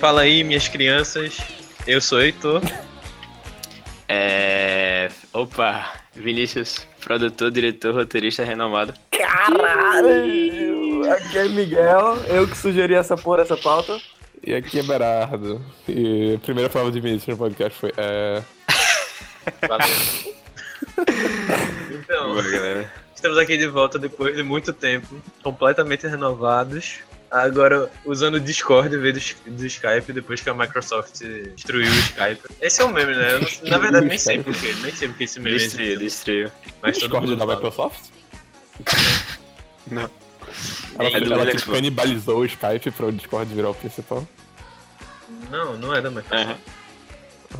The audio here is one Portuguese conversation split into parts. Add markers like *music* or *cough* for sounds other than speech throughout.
Fala aí, minhas crianças. Eu sou Heitor. É. Opa, Vinícius, produtor, diretor, roteirista renomado. Caralho! Aqui é Miguel, eu que sugeri essa porra, essa pauta. E aqui é Berardo. E a primeira palavra de Vinícius no podcast foi. É... Valeu. então, Boa, galera. estamos aqui de volta depois de muito tempo, completamente renovados. Agora usando o Discord em vez do, do Skype, depois que a Microsoft destruiu o Skype. Esse é o meme, né? Eu não- na verdade, nem sei porquê, nem sei porque esse meme Destruiu, existe. destruiu. Mas todo Discord da. Microsoft? *laughs* Não. Ela, É do ela Xbox. tipo, canibalizou o Skype pra o Discord virar o principal. Não, não é da Microsoft. Aham.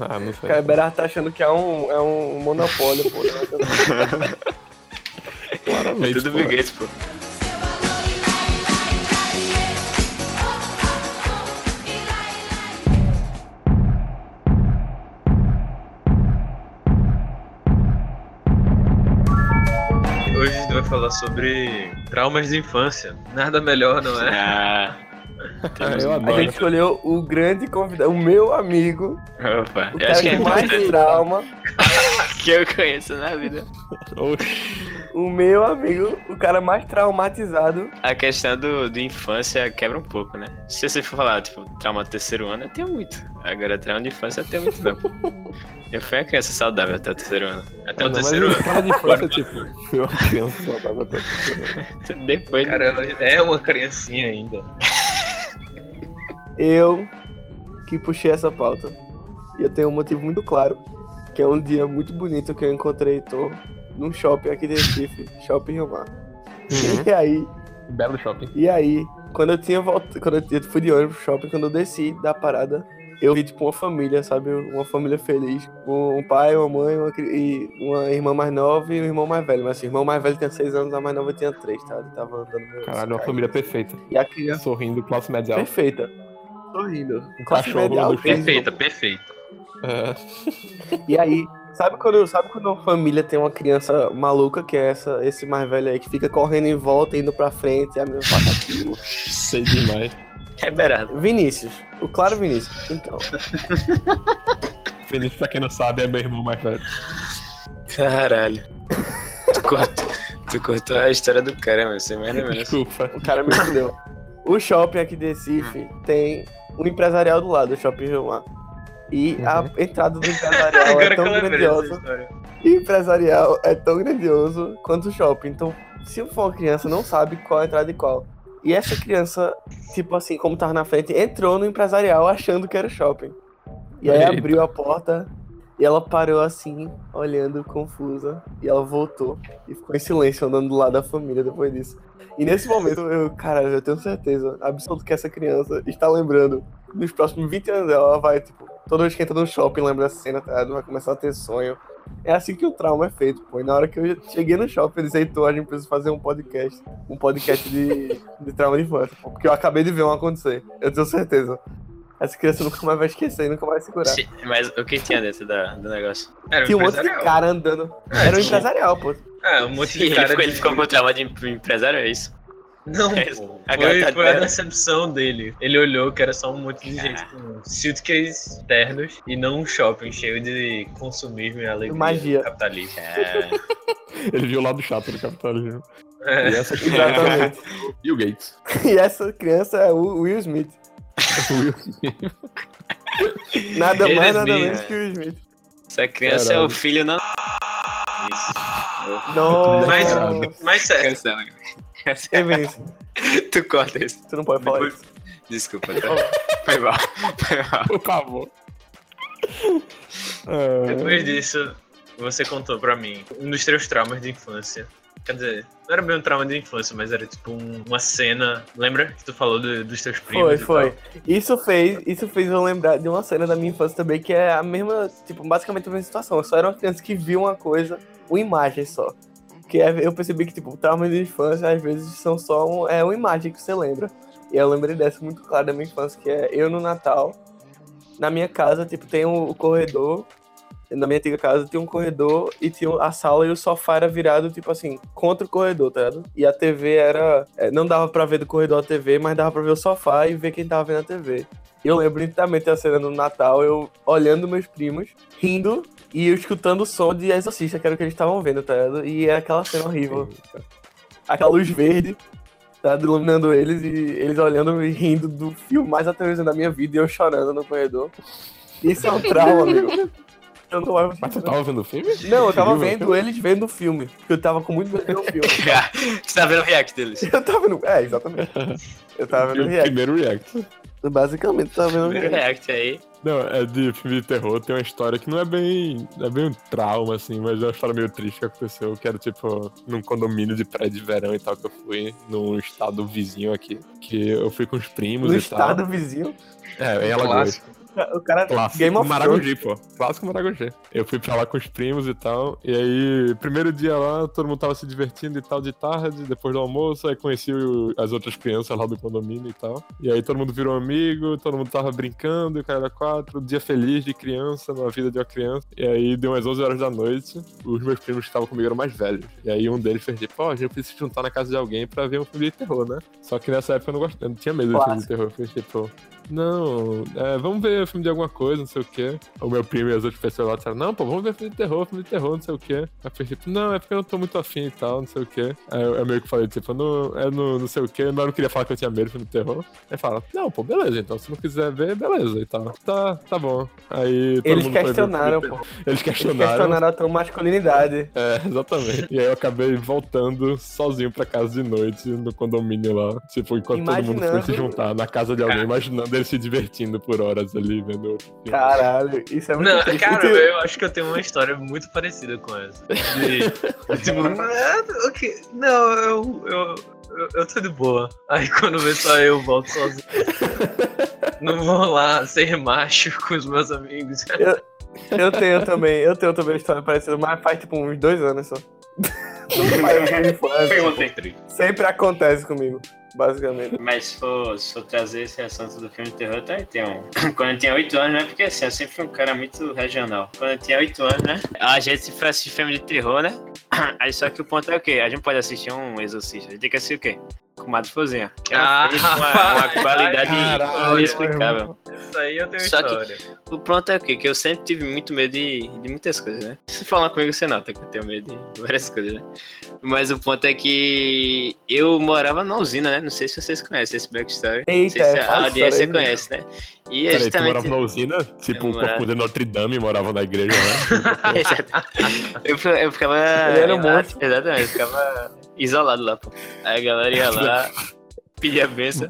Ah, não sei. Cara, o Berardo tá achando que é um, é um monopólio, pô. *laughs* Claramente, Tudo pô. Bill Gates, pô. Falar sobre traumas de infância. Nada melhor, não é? Ah, A gente escolheu o grande convidado, o meu amigo, opa. o cara acho que é com mais importante trauma, *laughs* que eu conheço na vida. Oxi. O meu amigo, o cara mais traumatizado. A questão do, do infância quebra um pouco, né? Se você for falar, tipo, trauma do terceiro ano, eu tenho muito. Agora, trauma de infância eu tenho muito não. *laughs* Eu fui uma criança saudável até o terceiro ano. Até o terceiro ano. cara de infância, *laughs* tipo, foi uma criança saudável até o terceiro ano. Depois, Cara, ela é uma criancinha ainda. *laughs* Eu que puxei essa pauta. E eu tenho um motivo muito claro, que é um dia muito bonito que eu encontrei Heitor num shopping aqui de Recife, Shopping Rio Mar. Uhum. E aí, Belo shopping. E aí, quando eu tinha voltado, quando eu, fui de ônibus pro shopping, quando eu desci da parada, eu vi tipo uma família, sabe? Uma família feliz. Com um pai, uma mãe, uma, e uma irmã mais nova e um irmão mais velho. Mas assim, o irmão mais velho tinha seis anos, a mais nova tinha três, tá? Ele tava andando meu Caralho, uma família perfeita. E a criança Sorrindo, classe média alta. perfeita. Sorrindo. Um Classe cachorro média alta. Perfeita, perfeita. É. E aí, sabe quando, sabe quando uma família tem uma criança maluca, que é essa, esse mais velho aí, que fica correndo em volta, indo pra frente, e a menina faz aquilo? Sei demais. é berado. Vinícius. O claro Vinícius. Então. Feliz, pra quem não sabe, é meu irmão mais velho. Caralho. Tu cortou, tu cortou a história do cara, meu. Você ou menos. Desculpa. O cara me fudeu. O shopping aqui de Recife tem um empresarial do lado, o Shopping Rio Mar. E a entrada do *laughs* empresarial é tão grandiosa. E empresarial é tão grandioso quanto o shopping. Então, se for uma criança, não sabe qual é a entrada e qual. E essa criança, tipo assim, como tava na frente, entrou no empresarial achando que era shopping. E aí Eita. abriu a porta e ela parou assim, olhando confusa. E ela voltou e ficou em silêncio, andando do lado da família depois disso. E nesse momento, eu, cara, eu tenho certeza absoluta que essa criança está lembrando. Nos próximos 20 anos dela, ela vai, tipo, toda vez que entra no shopping, lembra dessa cena, tá? vai começar a ter sonho. É assim que o trauma é feito, pô. E na hora que eu cheguei no shopping, eu disse, Heitor, a gente precisa fazer um podcast. Um podcast de, de trauma de infância, pô. Porque eu acabei de ver um acontecer. Eu tenho certeza. Essa criança nunca mais vai esquecer, nunca vai segurar. Sim, Mas o que tinha dentro da, do negócio? Era um Tinha um monte de cara andando. É, Era um tipo, empresarial, pô. É, um monte Sim, de ele, cara. ficou, de- ele ficou com trauma de empresário, é isso? Não, É, pô. a Foi, foi a decepção dele. Ele olhou que era só um monte de gente com suitcases ternos e não um shopping cheio de consumismo e alegria. Magia. Capitalismo. É. *laughs* Ele viu o lado chato do capitalismo. É. E essa aqui Exatamente. *laughs* Bill Gates. E essa criança é o Will Smith. *laughs* Nada Ele mais, nada Smith, menos é. que o Will Smith. Essa criança Caralho. é o filho não. Isso. Nossa. Mas- Mas sério, Cancela. Ei, Vinícius, *laughs* Tu corta isso. tu não pode falar Depois- isso. Desculpa, tá? Foi mal. Foi mal. Por favor. É, depois disso, você contou pra mim um dos teus traumas de infância. Quer dizer, não era bem um trauma de infância, mas era tipo um- uma cena. Lembra que tu falou do- dos teus primos? Foi, e foi. tal? Isso fez, isso fez eu lembrar de uma cena da minha infância também, que é a mesma, tipo, basicamente a mesma situação. Eu só era uma criança que viu uma coisa, uma imagem só. Que é- eu percebi que, tipo, traumas de infância, às vezes, são só um, é uma imagem que você lembra. E eu lembrei dessa muito clara da minha infância, que é eu no Natal, na minha casa, tipo, tem o, o corredor. Na minha antiga casa tinha um corredor e tinha a sala e o sofá era virado, tipo assim, contra o corredor, tá ligado? E a TV era. é, Não dava pra ver do corredor a TV, mas dava pra ver o sofá e ver quem tava vendo a TV. Eu lembro nitidamente a cena no Natal, eu olhando meus primos, rindo e eu escutando o som de Exorcista, que era o que eles estavam vendo, tá ligado? E é aquela cena horrível. Aquela luz verde, tá iluminando eles e eles olhando e rindo do filme mais aterrorizante da minha vida e eu chorando no corredor. Isso é um trauma, amigo. Eu não Mas você tava vendo o filme? Não, eu tava vendo eles vendo o filme. Porque eu tava com muito medo de ver o filme. *laughs* Você tá vendo o react deles? Eu tava vendo. É, exatamente. Eu tava vendo O react. primeiro react. Basicamente, tava vendo react. aí. Não, é de filme de terror, tem uma história que não é bem. é bem um trauma, assim, mas é uma história meio triste que aconteceu, que era tipo num condomínio de praia de verão e tal, que eu fui num estado vizinho aqui. Que eu fui com os primos No e estado tal. vizinho. É, em Alagoas. Clássico. *laughs* O cara. Clássico Game of Maragogi, pô. Clássico Maragogi. Eu fui pra lá com os primos e tal. E aí, primeiro dia lá, todo mundo tava se divertindo e tal de tarde, depois do almoço. Aí conheci as outras crianças lá do condomínio e tal. E aí todo mundo virou amigo, todo mundo tava brincando, e o cara era quatro. Dia feliz de criança, na vida de uma criança. E aí deu umas 11 horas da noite. Os meus primos que estavam comigo eram mais velhos. E aí um deles fez tipo, ó, a gente precisa se juntar na casa de alguém pra ver um filme de terror, né? Só que nessa época eu não gostava, eu não tinha medo de filme de terror. Eu fiz tipo, não, é, vamos ver filme de alguma coisa, não sei o quê. O meu primo e as outras pessoas lá disseram, não, pô, vamos ver filme de terror, filme de terror, não sei o quê. Aí eu tipo, não, é porque eu não tô muito afim e tal, não sei o quê. Aí eu, eu meio que falei, tipo, não, é no, não sei o quê, mas eu não queria falar que eu tinha medo de filme de terror. Aí fala, não, pô, beleza, então se não quiser ver, beleza e tal. Tá, tá bom. Aí Eles questionaram, pô. Eles Eles questionaram. questionaram a tua masculinidade. É, exatamente. E aí eu acabei voltando sozinho pra casa de noite no condomínio lá. Tipo, enquanto todo mundo foi se Imaginando- juntar na casa de alguém, imaginando ele se divertindo por horas ali, vendo. Caralho, isso é muito Não, triste. cara, eu acho que eu tenho uma história muito parecida com essa. De, *laughs* tipo, ah, ok, não, eu, eu, eu, eu tô de boa. Aí quando vê só eu, volto sozinho. Não vou lá ser macho com os meus amigos. Eu tenho também, eu tenho também uma história parecida, mas faz tipo uns dois anos só. *laughs* Sempre acontece comigo, basicamente. Mas se for, se for trazer esse assunto do filme de terror, eu também tenho um. *coughs* Quando eu tinha 8 anos, né? Porque assim, eu sempre fui um cara muito regional. Quando eu tinha 8 anos, né? A gente foi assistir filme de terror, né? *coughs* Aí só que o ponto é o quê? A gente pode assistir um exorcista. A gente tem que assistir o quê? Com Mato Fozinha. Que é Ah, uma, uma *laughs* qualidade caralho, inexplicável. Isso aí eu tenho Só que- história. O pronto é o quê? Que eu sempre tive muito medo de, de muitas coisas, né? Se falar comigo, você nota que eu tenho medo de várias coisas, né? Mas o ponto é que eu morava na usina, né? Não sei se vocês conhecem esse backstory. Não Eita, sei se fala a audiência aí. conhece, né? E é Peraí, tu justamente... morava na usina? Tipo, o morava- corpo de Notre Dame morava na igreja, né? *laughs* Eu, eu ficava... Ele era um monstro. Exatamente, eu ficava isolado lá, pô. Aí a galera ia lá, *laughs* pedia a benção.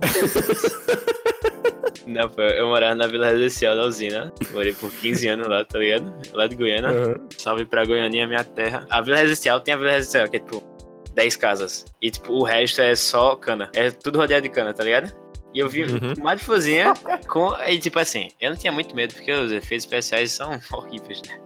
Não, pô, eu morava na Vila Residencial da usina. Morei por 15 anos lá, tá ligado? Lá de Goiânia. Aham. Salve pra Goianinha, minha terra. A Vila Residencial tem a Vila Residencial, que é tipo 10 casas. E tipo, o resto é só cana. É tudo rodeado de cana, tá ligado? E eu vi Uhum. uma difusinha com. E tipo assim, eu não tinha muito medo, porque os efeitos especiais são *laughs* horríveis, né?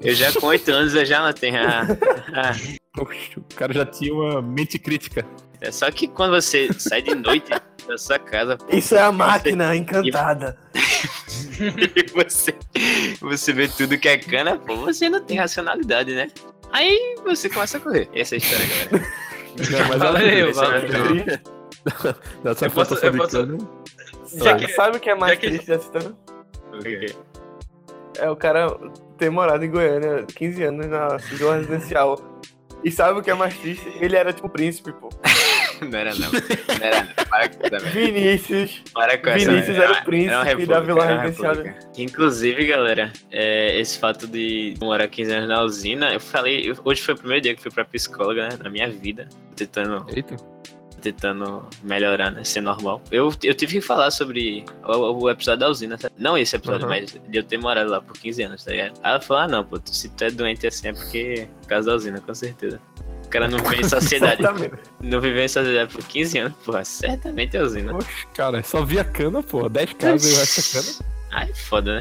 Eu já com 8 anos eu já não tenho. a- a- o cara já tinha uma mente crítica. É só que quando você sai de noite da sua casa Isso é a máquina encantada. *laughs* e você, você vê tudo que é cana, pô, você não tem racionalidade, né? Aí você começa a correr. Essa é a história, galera. *laughs* Não, mas Valeu, ela- valeu. Dessa *laughs* Eu posso- eu posso- que- sabe o que é mais já que- triste dessa história? Ok. É o cara ter morado em Goiânia 15 anos na residencial. E sabe o que é mais triste? Ele era tipo príncipe, pô. *laughs* Não era não. Não era não. Para com essa, velho. Vinícius. Para com essa, Vinícius era o príncipe república, da Vila era república. Inclusive, galera, é, esse fato de morar 15 anos na usina, eu falei, hoje foi o primeiro dia que fui pra psicóloga, né, na minha vida, tentando, Eita. Tentando melhorar, né, ser normal. Eu, eu tive que falar sobre o, o episódio da usina, sabe? não esse episódio, Uhum. mas de eu ter morado lá por 15 anos, tá ligado? Aí ela falou, ah não, pô, se tu é doente assim é porque por causa da usina, com certeza. O cara não vem em sociedade, não viveu em sociedade por 15 anos, porra, certamente é usina. Oxe, cara, só via cana, pô. 10 casas e o resto é cana. Ai, foda, né?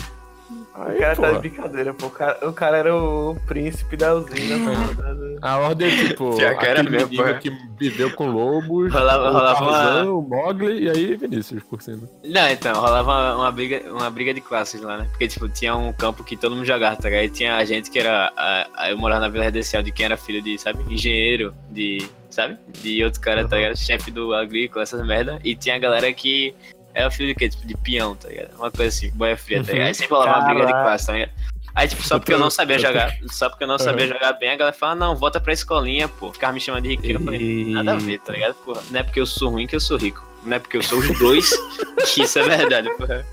O cara tá de brincadeira, pô. O cara, o cara era o príncipe da usina, pô. A ordem é tipo, *laughs* era aquele mesmo, menino porra. que viveu com lobos, Rolava, o rolava uma... Tarzan, o Mogli e aí Vinícius por cima. Não, então, rolava uma, uma briga, uma briga de classes lá, né? Porque, tipo, tinha um campo que todo mundo jogava, tá ligado? E tinha a gente que era. A, a- eu morava na Vila Residencial de quem era filho de, sabe? Engenheiro, de. Sabe? De outro cara, tá ligado? Chefe do agrícola, essas merda. E tinha a galera que Era filho do quê? Tipo, de peão, tá ligado? Uma coisa assim, boia fria, tá ligado? Aí sempre rolava uma briga de classe, tá ligado? Aí, tipo, só porque eu não sabia jogar, só porque eu não sabia jogar bem, a galera fala, não, volta pra escolinha, pô. Ficava me chamando de riquinho, eu falei, nada a ver, tá ligado, porra? Não é porque eu sou ruim que eu sou rico. Não é porque eu sou os dois *laughs* que isso é verdade, porra.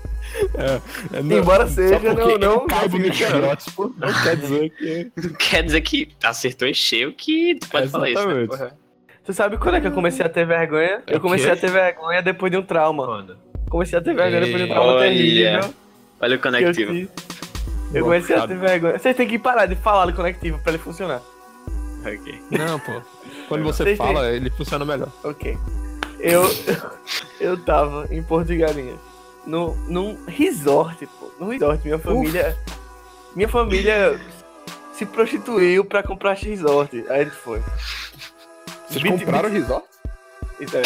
É, não- Embora seja, não- não caibo no estereótipo, não quer dizer que. Não *laughs* quer dizer que acertou em cheio que tu pode falar isso, né, porra? Tu sabe quando é que eu comecei a ter vergonha? É Eu comecei a ter vergonha depois de um trauma. Quando? Comecei a ter vergonha de um trauma Olha. terrível. Olha o eu conectivo. tive. Eu comecei a ter vergonha. Vocês têm que parar de falar do conectivo pra ele funcionar. Ok. Não, pô. Quando você Vocês têm- fala, ele funciona melhor. Ok. Eu, eu tava em Porto de Galinhas. No, num resort, pô. Num resort. Minha família. Minha família se prostituiu pra comprar resort. Aí a gente foi. Vocês Bit- compraram o resort? Isso é.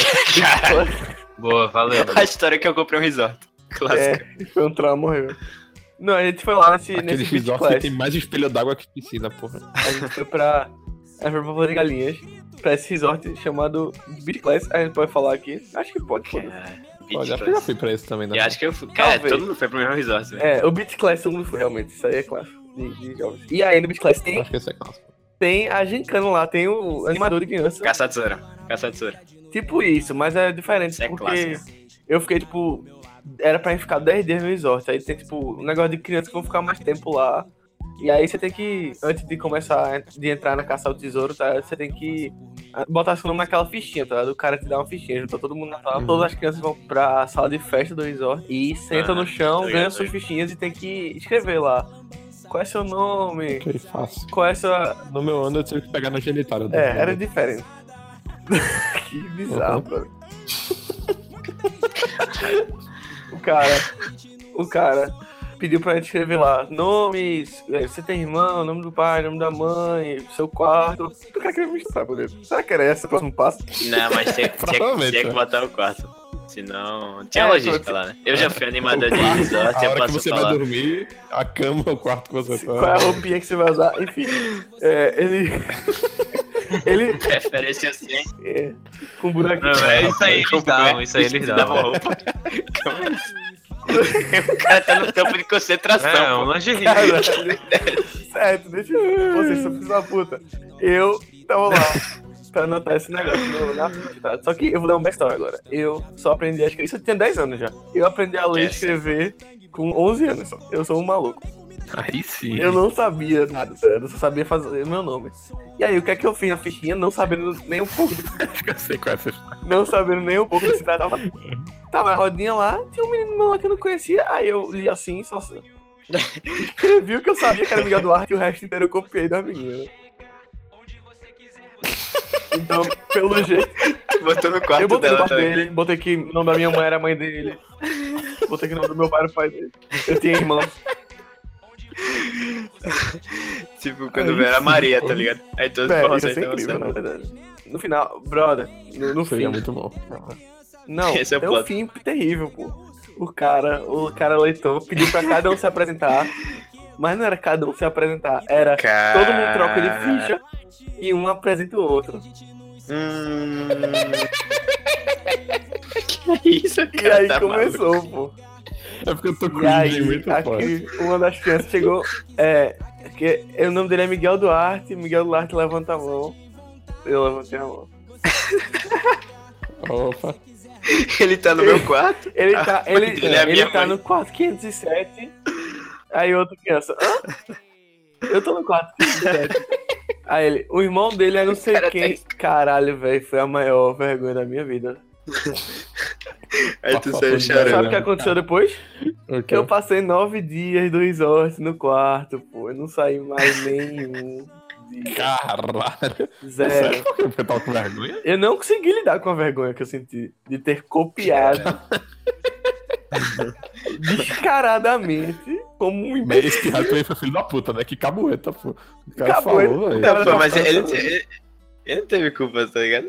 Boa, valeu. *laughs* A história que eu comprei um resort. Clássico. *laughs* É, foi um trauma horrível. Não, a gente foi lá nesse, Aquele nesse resort que tem mais espelho d'água que piscina, porra. A gente foi pra. A gente foi pra de Galinhas. Pra esse resort chamado Beach Class. A gente pode falar aqui. Acho que pode. Pode, acho que eu já fui pra esse também, né? E acho que eu fui. Cara, Talvez. todo mundo foi pro mesmo resort, velho. É, o Beach Class todo mundo foi, realmente. Isso aí é clássico. De, de jovens. E aí no Beach Class tem, Acho que esse é clássico. tem a gincana lá, tem o animador de criança. Caça tesoura. Tipo isso, mas é diferente, Isso é porque clássico. eu fiquei, tipo, era pra gente ficar 10 dias no resort. Aí tem, tipo, um negócio de crianças que vão ficar mais tempo lá. E aí você tem que, antes de começar, de entrar na caça ao tesouro, tá? Você tem que botar seu nome naquela fichinha, tá? O cara te dá uma fichinha, junta todo mundo na sala, Uhum. todas as crianças vão pra sala de festa do resort e sentam Ah, no chão, tá ligado, tá suas fichinhas e tem que escrever lá. Qual é seu nome? Ok, fácil. Qual é sua. No meu ano eu tive que pegar na genitália. do- É, era diferente. *laughs* que bizarro, Uhum. *laughs* o cara. O cara pediu pra gente escrever lá nomes, é, você tem irmão, nome do pai, nome da mãe, seu quarto. O cara queria me estudar por dentro. Será que era esse o próximo passo? Não, mas tinha, tinha, tinha que é. botar o quarto. Senão. Tinha É, logística lá, né? Eu já fui animador de A resort, eu hora que você falar. vai dormir, a cama é o quarto que você tá. Qual é a roupinha que você vai usar? Enfim, é, ele. *laughs* ele. *laughs* Referência assim. É, com buraquinho. Não, é isso aí eles davam, é? isso aí eles davam roupa. É? *laughs* O cara tá no campo de concentração. É, um lingerie. Certo, deixa eu. Vocês são filhos da puta. Eu tava lá pra anotar esse negócio no- na ficha, tá? Só que eu vou dar um backstory agora. Eu só aprendi a escrever. Isso eu tinha 10 anos já. Eu aprendi a ler e Yes. escrever com 11 anos só. Eu sou um maluco. Aí sim. Eu não sabia nada, eu só sabia fazer o meu nome. E aí, o que é que eu fiz na fichinha? Não sabendo nem um pouco *laughs* Acho que eu sei qual é essa não sabendo nem um pouco do se tratava. Tava na rodinha lá, tinha um menino lá que eu não conhecia, aí eu li assim, só assim. Escrevi o que eu sabia que era Miguel Duarte e o resto inteiro eu copiei da menina. Então, pelo jeito, Botou no quarto eu botei no dela quarto também. dele, botei que o nome da minha mãe era a mãe dele, botei que o nome do meu pai era o pai dele. Eu tinha irmão. *laughs* Tipo, quando Aí veio a sim, Maria, tá ligado? Aí as É, isso informações é incrível, na certas. verdade. No final, brother, no, no Seria fim, muito bom. Não, *laughs* Esse é o tem um fim terrível, pô. O cara, o cara leitor pediu pra cada um se apresentar, mas não era cada um se apresentar, era todo mundo troca de ficha e um apresenta o outro. Hum... *laughs* que isso, E cara? aí tá maluco. começou, pô. É porque eu tô com aí, muito forte. aqui, uma das crianças chegou, é, que o nome dele é Miguel Duarte, Miguel Duarte levanta a mão, eu levantei a mão. *laughs* Opa. Ele tá no meu quarto. Ele tá, ele, Ele é ele tá mãe. no quarto 507. Aí outra criança, hã? Eu tô no quarto 507. Aí ele, o irmão dele é não *laughs* sei Cara, quem. Caralho, velho, foi a maior vergonha da minha vida. *laughs* Aí tu saiu chorando. Sabe o que aconteceu depois? Ok. Que eu passei nove dias do resort no quarto, pô. Eu não saí mais nenhum. dia. Caralho. Zero. Sério? Porque eu tava com vergonha? Eu não consegui lidar com a vergonha que eu senti de ter copiado *laughs* descaradamente como um Mas imbecil. esse pirata também foi filho da puta, né? Que cabueta, pô. O cara Cabueta. falou, velho. Pô, mas tá ele, ele, ele não teve culpa, tá ligado?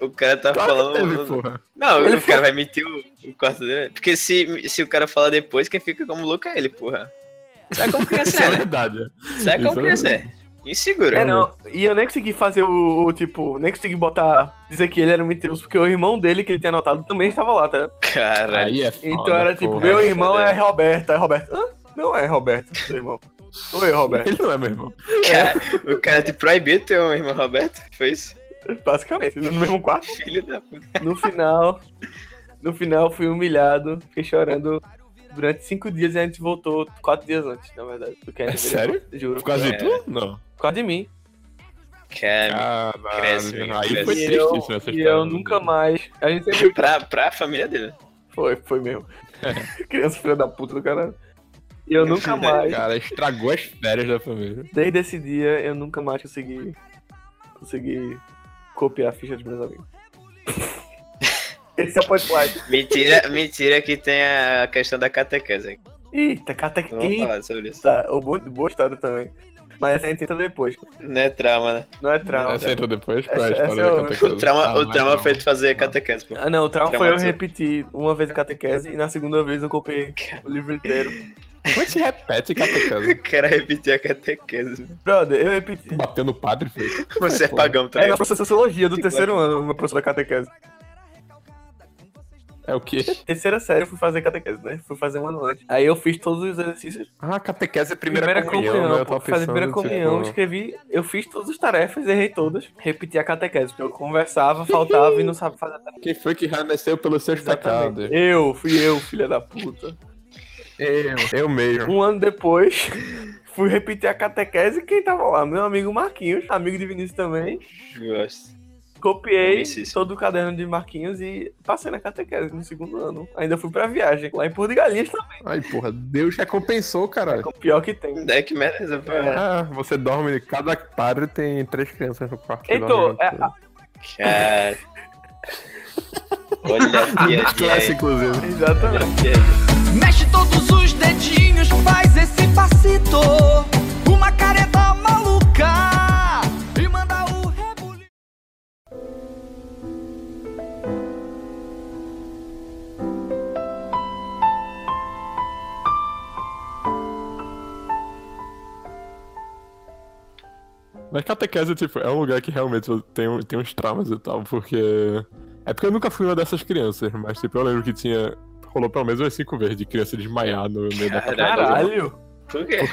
O, o, o cara tá Claro falando. teve, porra. Não, Ele o cara vai mentir o, o quarto dele. Porque se, se o cara falar depois, quem fica como louco é ele, porra. Sabe *laughs* como Isso criança é é, né? verdade. Sabe como é criança é. Inseguro. É, não. E eu nem consegui fazer o, o, tipo, nem consegui botar, dizer que ele era mentiroso, porque o irmão dele, que ele tinha anotado, também estava lá, tá? Caralho. É Então era tipo, porra. meu irmão foda. é Roberto. Aí Roberto, Hã? não é Roberto, seu irmão. Oi, Roberto. Ele não é meu irmão. Cara, o cara te proibiu ter um irmão Roberto? Foi isso? Basicamente, no mesmo quarto. Filho da puta. No final, no final fui humilhado, fiquei chorando durante cinco dias e a gente voltou quatro dias antes, na verdade. do que É sério? Juro. Por causa É. de tu? Não. Por causa de mim. Cara. Cresce, Aí cresce. foi E triste eu, isso nessa e história. eu nunca mais. A gente sempre. pra, pra família dele. Foi, foi mesmo. *laughs* Criança filha da puta do caralho. E eu nunca *laughs* mais. Cara, estragou as férias da família. Desde esse dia, eu nunca mais consegui. Consegui copiar a ficha dos meus amigos. *laughs* Esse é o punchline. Mentira, mentira que tem a questão da catequese. Eita, catequese. Vamos falar sobre isso. Tá, o boa, boa história também. Mas essa a gente entra depois. Não é trauma, né? Não é trauma. Essa entrou depois? Qual é a Essa- história essa da é o- catequese? O trauma, Ah, o trauma foi de fazer catequese, pô. Ah, não, o trauma foi eu repetir uma vez a catequese e na segunda vez eu copiei o livro inteiro. Como é repete catequese? *laughs* O cara repetir a catequese. Brother, eu repeti. Bateu no padre, foi. Você é pagão É também. na professor de sociologia do terceiro ano, meu professor da catequese. É o quê? Terceira série eu fui fazer catequese, né? Fui fazer um ano antes. Aí eu fiz todos os exercícios. Ah, catequese é primeira, comunhão, né? Eu pô. fazer primeira comunhão, tipo, escrevi. Eu fiz todas as tarefas, errei todas. Repeti a catequese, porque eu conversava, faltava e não sabia fazer a tarefa. Quem foi que renasceu pelos seus Exatamente. pecados? Eu, fui eu, filha da puta. Eu. Eu mesmo. Um ano depois, *laughs* fui repetir a catequese e quem tava lá? Meu amigo Marquinhos, amigo de Vinícius também. Gosto. Copiei todo o caderno de Marquinhos e passei na catequese no segundo ano. Ainda fui pra viagem, lá em Porto de Galinhas também. Ai, porra, Deus recompensou, caralho. O pior que tem. É que merece. É. Ah, você dorme, cada padre tem três crianças no quarto. Então, é. Cara. Olha a *laughs* Muito piadinha classe, aí. inclusive. Exatamente. Mexe todos os dedinhos, faz esse passito. Uma careta maluca. E manda o rebuliço. Mas catequese, tipo, é um lugar que realmente tem, tem uns traumas e tal, porque. É porque eu nunca fui uma dessas crianças, mas, tipo, eu lembro que tinha. Rolou pelo menos umas cinco vezes de criança desmaiar no meio da. Caralho. Por quê?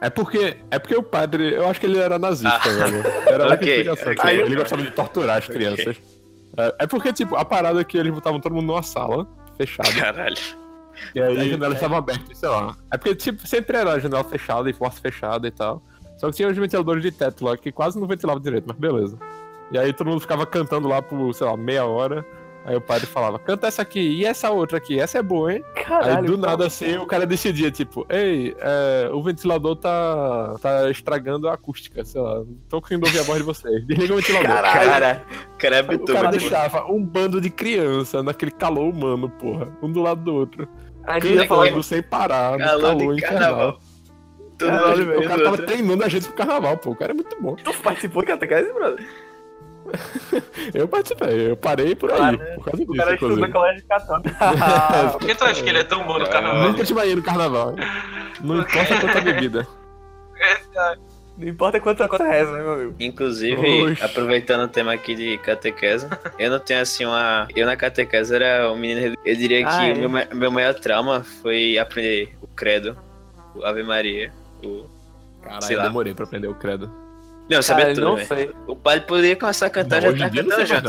É porque. É porque o padre. Eu acho que ele era nazista, velho. Era a única Ok, explicação. ok. tipo, Ele gostava de torturar as crianças. É, é porque, tipo, a parada é que eles botavam todo mundo numa sala, fechada. Caralho. E aí a janela estava aberta, sei lá. É porque, tipo, sempre era a janela fechada e porta fechada e tal. Só que tinha os ventiladores de teto lá que quase não ventilavam direito, mas beleza. E aí todo mundo ficava cantando lá por, sei lá, meia hora. Aí o padre falava, canta essa aqui e essa outra aqui, essa é boa, hein? Caralho. Aí do nada assim o cara decidia, tipo, ei, é, o ventilador tá, tá estragando a acústica, sei lá, tô conseguindo ouvir a voz de vocês. Desliga o ventilador. Caralho. Cara, o cara O habitou cara muito. deixava um bando de criança naquele calor humano, porra. Um do lado do outro. A gente ia falar Cantando sem parar, no Calor calor de infernal. carnaval. Caralho, velho. O cara tava outro. treinando a gente pro carnaval, pô. O cara é muito bom. Tu participou de catequese, brother? *laughs* Eu participei, eu parei por aí, Claro, por causa O disso, cara estuda inclusive. no colégio católico. *laughs* Por que tu acha que ele é tão bom no Ah, carnaval? Nunca te banhei no carnaval. Não importa quanta bebida. *laughs* Não importa quanto quanto reza, né, meu amigo? Inclusive, Oxi. aproveitando o tema aqui de catequese, eu não tenho assim uma. Eu na catequese era um menino. Eu diria que Ah, é? o meu, meu maior trauma foi aprender o credo, o Ave Maria, o. Caralho, lá. demorei pra aprender o credo. Não, eu sabia Cara, tudo, não sei. O padre poderia começar a cantar, Não, já tá cantando já.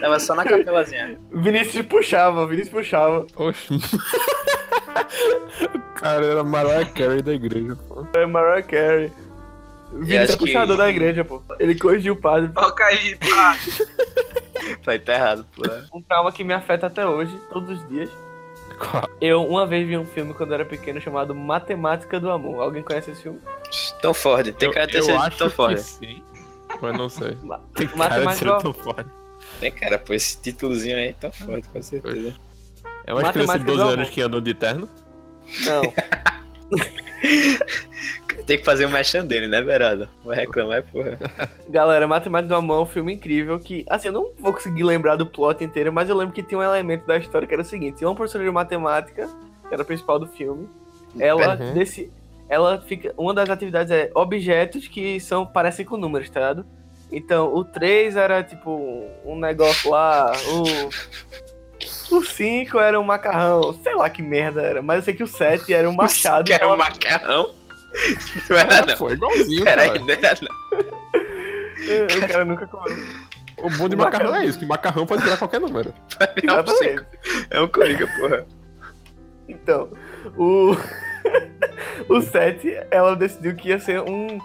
Tava só na capelazinha. *laughs* Vinícius puxava, Vinícius puxava. Oxe. o *laughs* cara era Mariah Carey da igreja, pô. É Mariah Carey. Vinícius é que- puxador da igreja, pô. Ele corrigiu o padre. Toca aí, pá. *laughs* Vai tá errado, pô. Um trauma que me afeta até hoje, todos os dias. Qual? Eu uma vez vi um filme quando eu era pequeno chamado Matemática do Amor. Alguém conhece esse filme? Tom Ford, tem cara de acho Tom Ford. que sim, mas não sei. Ma- Tem cara de ser tão forte. Tem cara, pô, esse títulozinho aí, Tom Ford, com certeza. É uma criança de Matemática 12 do anos que andam de terno. Não. *laughs* *laughs* Tem que fazer o um dele, né, Verado? Vai reclamar, porra. *laughs* Galera, Matemática do Amor é um filme incrível que, assim, eu não vou conseguir lembrar do plot inteiro, mas eu lembro que tinha um elemento da história que era o seguinte: tinha uma professora de matemática, que era a principal do filme, ela, Uhum. deci... ela fica. Uma das atividades é objetos que são parecem com números, tá ligado? Então, o 3 era tipo um negócio lá, o. O 5 era um macarrão, sei lá que merda era, mas eu sei que o 7 era um *laughs* machado. Que era um macarrão. *laughs* Não era, É, não. Foi igualzinho, Peraí, cara. não era, não. *laughs* O cara nunca comeu. O bom de macarrão é isso, que macarrão pode virar qualquer número. Exatamente. É um coringa, porra. Então, o. o 7, ela decidiu que ia ser um,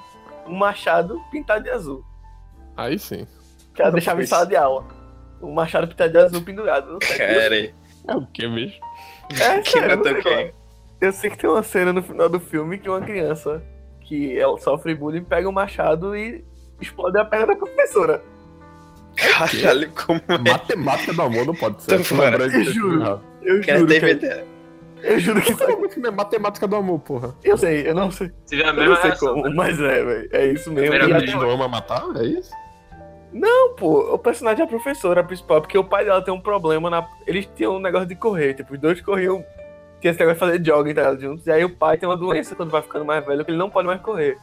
um machado pintado de azul. Aí sim. Que ela deixava em sala de aula. Um machado pintado de azul pendurado no 7. Peraí. É o que, bicho? É, Que sério, sei é? é. Eu sei que tem uma cena no final do filme que uma criança que ela sofre bullying pega um machado e explode a perna da professora. Caralho, como é? Matemática do amor não pode ser. Eu disso juro. errado. Eu juro, que, eu juro que isso é que não é matemática do amor, porra? Eu sei, eu não sei. A Eu não sei como, mas é, velho. É isso mesmo. Primeira E até não ama matar? É isso? Não, pô, o personagem é a professora principal, porque o pai dela tem um problema na. Eles tinham um negócio de correr, tipo, os dois corriam. Tinha esse negócio de fazer jogging tá, juntos. E aí o pai tem uma doença quando vai ficando mais velho, que ele não pode mais correr.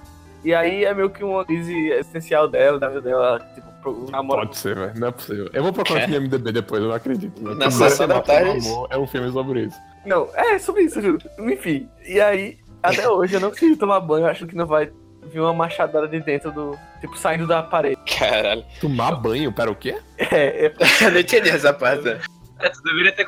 E aí é meio que uma crise existencial dela, da vida dela, tipo, pro namoro. Pode ser, velho. Não é possível. Eu vou procurar aqui no MDB depois, eu não acredito. Né? Na sessão da tarde. É um filme sobre isso. Não, é sobre isso, eu juro. Enfim. E aí, até hoje, eu não consigo tomar banho, eu acho que não vai vir uma machadada de dentro do. Tipo, saindo da parede. Caralho. Tomar banho? Pera, o quê? É, é *laughs* Eu não entendi essa parte. né? É, tu deveria ter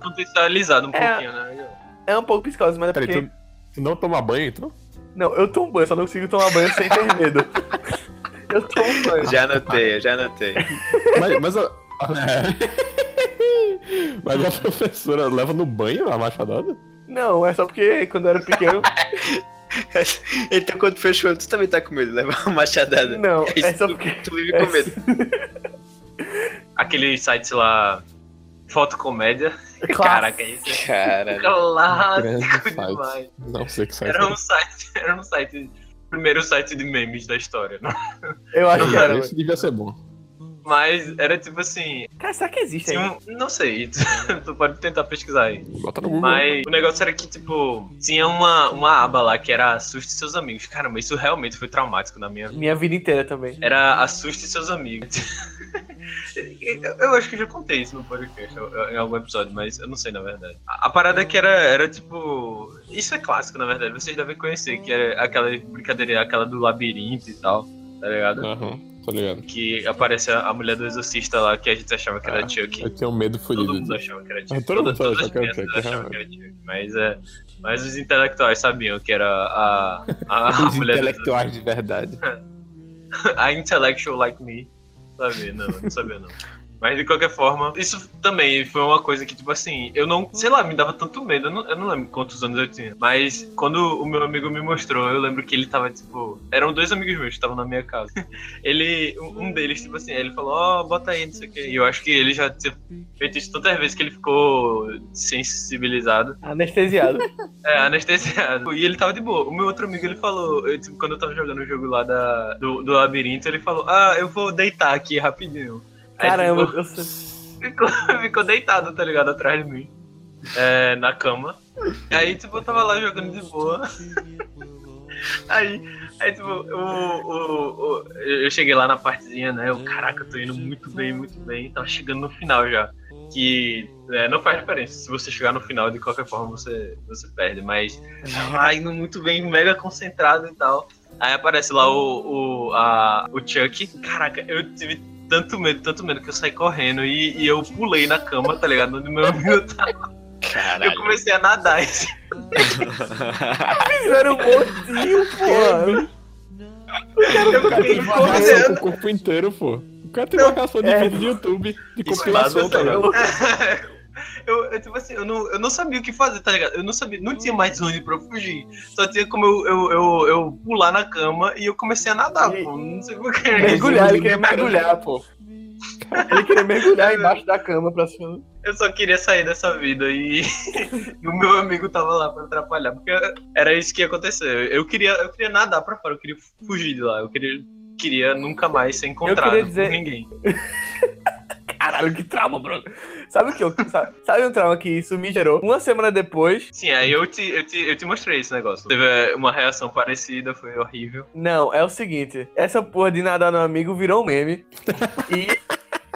contextualizado um É. pouquinho, né? É um pouco psicose, mas é Peraí, porque... tu, tu não toma banho, então? Não, eu tomo banho, só não consigo tomar banho sem ter medo. *laughs* eu tomo banho. Já anotei, eu já anotei. Mas, mas a... *laughs* Mas a professora leva no banho a machadada? Não, é só porque quando eu era pequeno... *laughs* Então quando fechou, tu também tá com medo de levar *laughs* uma machadada. Não, Isso, é só tu- porque... Tu vive é- com medo. *laughs* Aquele site lá, fotocomédia. Clássico. Caraca, isso é. Grande clássico demais. Não sei que site. Era um site, era um site, primeiro site de memes da história, né? Eu acho que era, Cara, devia ser bom. Mas era tipo assim, Cara, será que existe um- não sei, *laughs* tu pode tentar pesquisar aí. Bota no Google. Mas o negócio era que, tipo, tinha uma, uma aba lá que era assuste seus amigos. Caramba, isso realmente foi traumático na minha vida. Minha vida inteira também. Era assuste seus amigos. *laughs* Eu- acho que eu já contei isso no podcast em algum episódio, mas eu não sei na verdade. A, a parada é que era, era tipo. Isso é clássico, na verdade, vocês devem conhecer, que era aquela brincadeira, aquela do labirinto e tal, tá ligado? Aham, tô ligado. Que aparece a, a mulher do exorcista lá, que a gente achava que era Ah, Chuck. Eu tenho medo Todo fudido mundo achava que era Chuck. todo mundo achava que era Chuck, achavam que era Chuck. Mas, é, mas os intelectuais sabiam que era a, a, *laughs* a Os mulher do intelectuais de verdade. *laughs* a intellectual like me. Sabia, não, não sabia não. Mas de qualquer forma, isso também foi uma coisa que, tipo assim, eu não, sei lá, me dava tanto medo. Eu não, eu não lembro quantos anos eu tinha. Mas quando o meu amigo me mostrou, eu lembro que ele tava, tipo. Eram dois amigos meus que estavam na minha casa. *laughs* Ele, um deles, tipo assim, ele falou, ó, bota aí, não sei o quê. E eu acho que ele já tinha feito isso tantas vezes que ele ficou sensibilizado. Anestesiado. *laughs* É, anestesiado. E ele tava de boa. O meu outro amigo, ele falou, eu, tipo, quando eu tava jogando o jogo lá da, do, do labirinto, ele falou, ah, eu vou deitar aqui rapidinho. Caramba, sei. ficou, ficou deitado, tá ligado? Atrás de mim. É, na cama. Aí, tipo, eu tava lá jogando de boa. Aí, aí tipo, o, o, o- eu cheguei lá na partezinha, né? Eu, caraca, eu tô indo muito bem, muito bem. Tava chegando no final já. Que é, não faz diferença. Se você chegar no final, de qualquer forma, você, você perde. Mas *laughs* tava indo muito bem, mega concentrado e tal. Aí aparece lá o, o, a, o Chuck. Caraca, eu tive tanto medo, tanto medo que eu saí correndo e, e eu pulei na cama, tá ligado? Onde meu *laughs* amigo tava. Eu Caralho. comecei a nadar. *laughs* assim. Fizeram um montinho. *laughs* Eu O cara marcação com o corpo inteiro, pô. O cara tem marcação de é. vídeo de YouTube, de compilação, tá ligado? Eu, eu, tipo assim, eu não, eu não sabia o que fazer, tá ligado? Eu não sabia, não tinha mais onde pra eu fugir. Só tinha como eu, eu, eu, eu pular na cama e eu comecei a nadar, pô. Não sei porquê. Mergulhar, ele queria *laughs* mergulhar, pô. Ele queria mergulhar embaixo da cama pra cima. Eu só queria sair dessa vida e, *laughs* e o meu amigo tava lá pra atrapalhar, porque era isso que ia acontecer. Eu queria, eu queria nadar pra fora, eu queria fugir de lá, eu queria, queria nunca mais ser encontrado dizer- por ninguém. *laughs* Caralho, que trauma, Bruno. Sabe o que eu. Sabe, sabe um trauma que isso me gerou? Uma semana depois. Sim, aí eu te, eu te, eu te mostrei esse negócio. Teve é, uma reação parecida, foi horrível. Não, é o seguinte: essa porra de nadar no amigo virou um meme. e.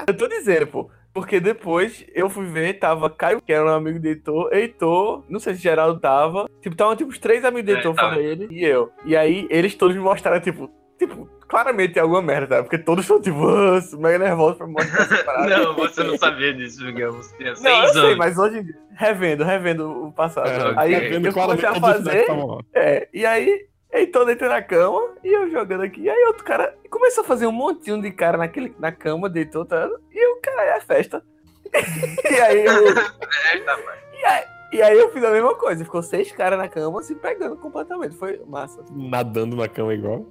Eu tô dizendo, pô. Porque depois eu fui ver, tava Caio, que era um amigo de Heitor, Heitor, não sei se Geraldo tava. Tipo, tava tipo os três amigos de É, Heitor, tava. fora ele e eu. E aí eles todos me mostraram, tipo, tipo, claramente tem alguma merda, tá? Porque todos estão, tipo, "Ah, mega nervosos pra *laughs* parada. Não, você não sabia disso, Miguel. Você tinha Não, eu seis sei, anos. mas hoje em dia, revendo, revendo o passado. É, aí vendo eu comecei a os fazer, é, e aí, Heitor deitou na cama e eu jogando aqui. E aí outro cara começou a fazer um montinho de cara naquele, na cama, deitou, tá? E eu, cara, é festa. *laughs* e aí eu, É, tá, pai. e aí eu fiz a mesma coisa. Ficou seis caras na cama se pegando completamente. Foi massa. Nadando na cama igual.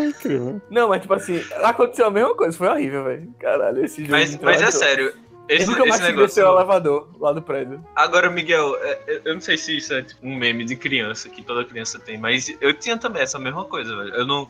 Incrível. Não, mas tipo assim, aconteceu a mesma coisa. Foi horrível, velho. Caralho, esse jogo. Mas, mas é sério. Eu Esse, nunca mais esse descer o negócio. elevador lá do prédio. Agora, Miguel, é, eu não sei se isso é tipo, um meme de criança que toda criança tem, mas eu tinha também essa mesma coisa, velho. Eu não.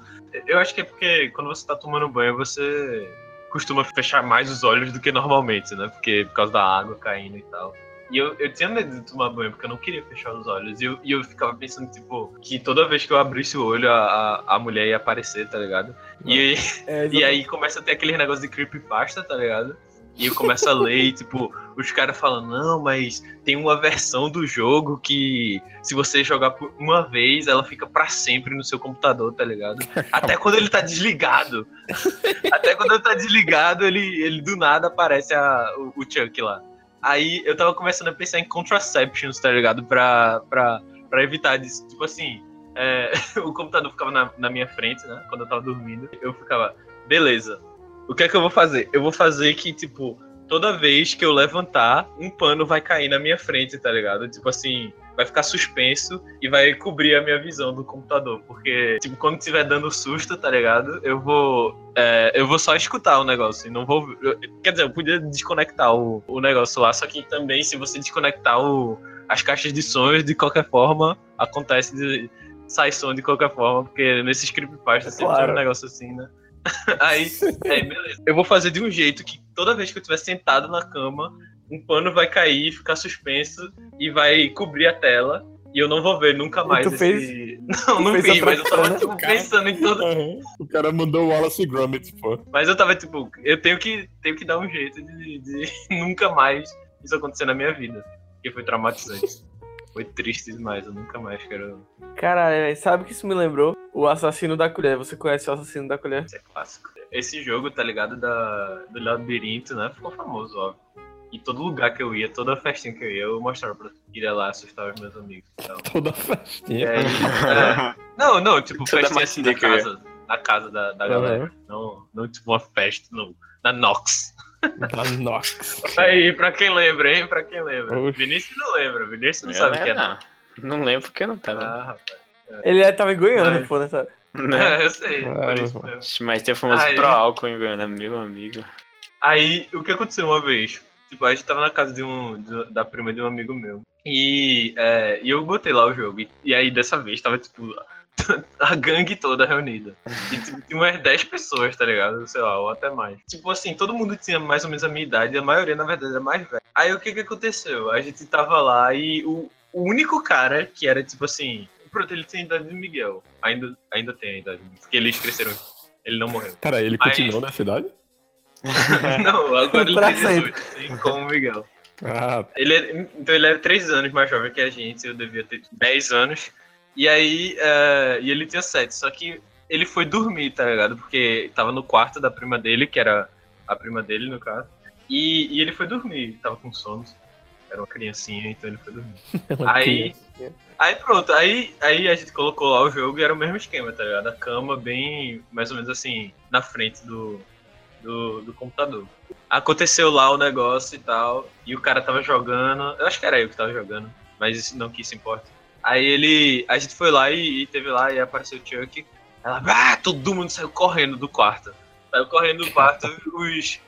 Eu acho que é porque quando você tá tomando banho, você costuma fechar mais os olhos do que normalmente, né? Porque por causa da água caindo e tal. E eu, eu tinha medo de tomar banho, porque eu não queria fechar os olhos. E eu, e eu ficava pensando, tipo, que toda vez que eu abrisse o olho, a, a, a mulher ia aparecer, tá ligado? E, aí- É, *laughs* e aí começa a ter aquele negócio de creepypasta, tá ligado? E eu começo a ler e, tipo, os caras falam, não, mas tem uma versão do jogo que se você jogar por uma vez, ela fica pra sempre no seu computador, tá ligado? *laughs* Até quando ele tá desligado. *laughs* Até quando ele tá desligado, ele, ele do nada aparece a, o, o Chuck lá. Aí eu tava começando a pensar em contraceptions, tá ligado? Pra, pra, pra evitar disso. Tipo assim, é, *laughs* o computador ficava na, na minha frente, né? Quando eu tava dormindo. Eu ficava, beleza. O que é que eu vou fazer? Eu vou fazer que, tipo, toda vez que eu levantar, um pano vai cair na minha frente, tá ligado? Tipo assim, vai ficar suspenso e vai cobrir a minha visão do computador. Porque, tipo, quando estiver dando susto, tá ligado? Eu vou. é, eu vou só escutar o negócio e não vou. eu- quer dizer, eu podia desconectar o, o negócio lá, só que também, se você desconectar o, as caixas de sons, de qualquer forma, acontece de. Sai som de qualquer forma, porque nesses creepypastas sempre Claro. tem um negócio assim, né? *laughs* Aí, é, beleza. Eu vou fazer de um jeito que toda vez que eu estiver sentado na cama, um pano vai cair, ficar suspenso e vai cobrir a tela. E eu não vou ver nunca mais tu esse. *laughs* Não, não fez vi, mas eu tava tipo, pensando em todo. Uhum. O cara mandou o Wallace Gromit, pô. Mas eu tava tipo, eu tenho que, tenho que dar um jeito de, de *laughs* nunca mais isso acontecer na minha vida. Porque foi traumatizante. Foi triste demais, eu nunca mais quero. Caralho, sabe o que isso me lembrou? O assassino da colher. Você conhece o assassino da colher? Isso é clássico. Esse jogo, tá ligado? Da, do labirinto, né? Ficou famoso, óbvio. E todo lugar que eu ia, toda festinha que eu ia, eu mostrava pra ir lá assustar os meus amigos. Então, *laughs* Toda festinha. aí, *laughs* é, não, não, tipo, Toda festinha assim na casa. Na casa da, da galera. Não, não tipo uma festa no, na Nox. Da Nox. *laughs* Aí, pra quem lembra, hein? Pra quem lembra. Oxe. Vinícius não lembra, Vinícius não Eu sabe o que é. não. Não lembro porque eu não tava. Ah, rapaz. Ele é, tava em Goiânia, pô, nessa. Né? É, eu sei, Ah, por isso meu mesmo. Mas tem o famoso Aí. pro álcool em Goiânia, meu amigo. Aí, o que aconteceu uma vez? Tipo, a gente tava na casa de um, de- da prima de um amigo meu. E, é, e eu botei lá o jogo. E, e aí, dessa vez, tava, tipo, *laughs* a gangue toda reunida. E tipo, tinha umas 10 pessoas, tá ligado? Sei lá, ou até mais. Tipo assim, todo mundo tinha mais ou menos a minha idade. E a maioria, na verdade, era mais velha. Aí, o que que aconteceu? A gente tava lá e o, o único cara que era, tipo assim... Pronto, ele tinha a idade do Miguel. Ainda, ainda tem a idade. Porque eles cresceram. Ele não morreu. Pera, ele continuou na cidade? *laughs* Não, agora ele tem 18, assim como o Miguel. Ah, Ele é- então ele era 3 anos mais jovem que a gente, eu devia ter 10 anos. E aí, é, e ele tinha 7, só que ele foi dormir, tá ligado? Porque tava no quarto da prima dele, que era a prima dele, no caso. E, e ele foi dormir, tava com sono. Era uma criancinha, então ele foi dormir. *laughs* Aí, aí pronto, aí, aí a gente colocou lá o jogo e era o mesmo esquema, tá ligado? A cama bem, mais ou menos assim, na frente do, do, do computador. Aconteceu lá o negócio e tal, e o cara tava jogando, eu acho que era eu que tava jogando, mas não que isso importa. Aí ele, a gente foi lá e, e teve lá e apareceu o Chuck, ela, ah, todo mundo saiu correndo do quarto. Saiu correndo do quarto, *laughs* os,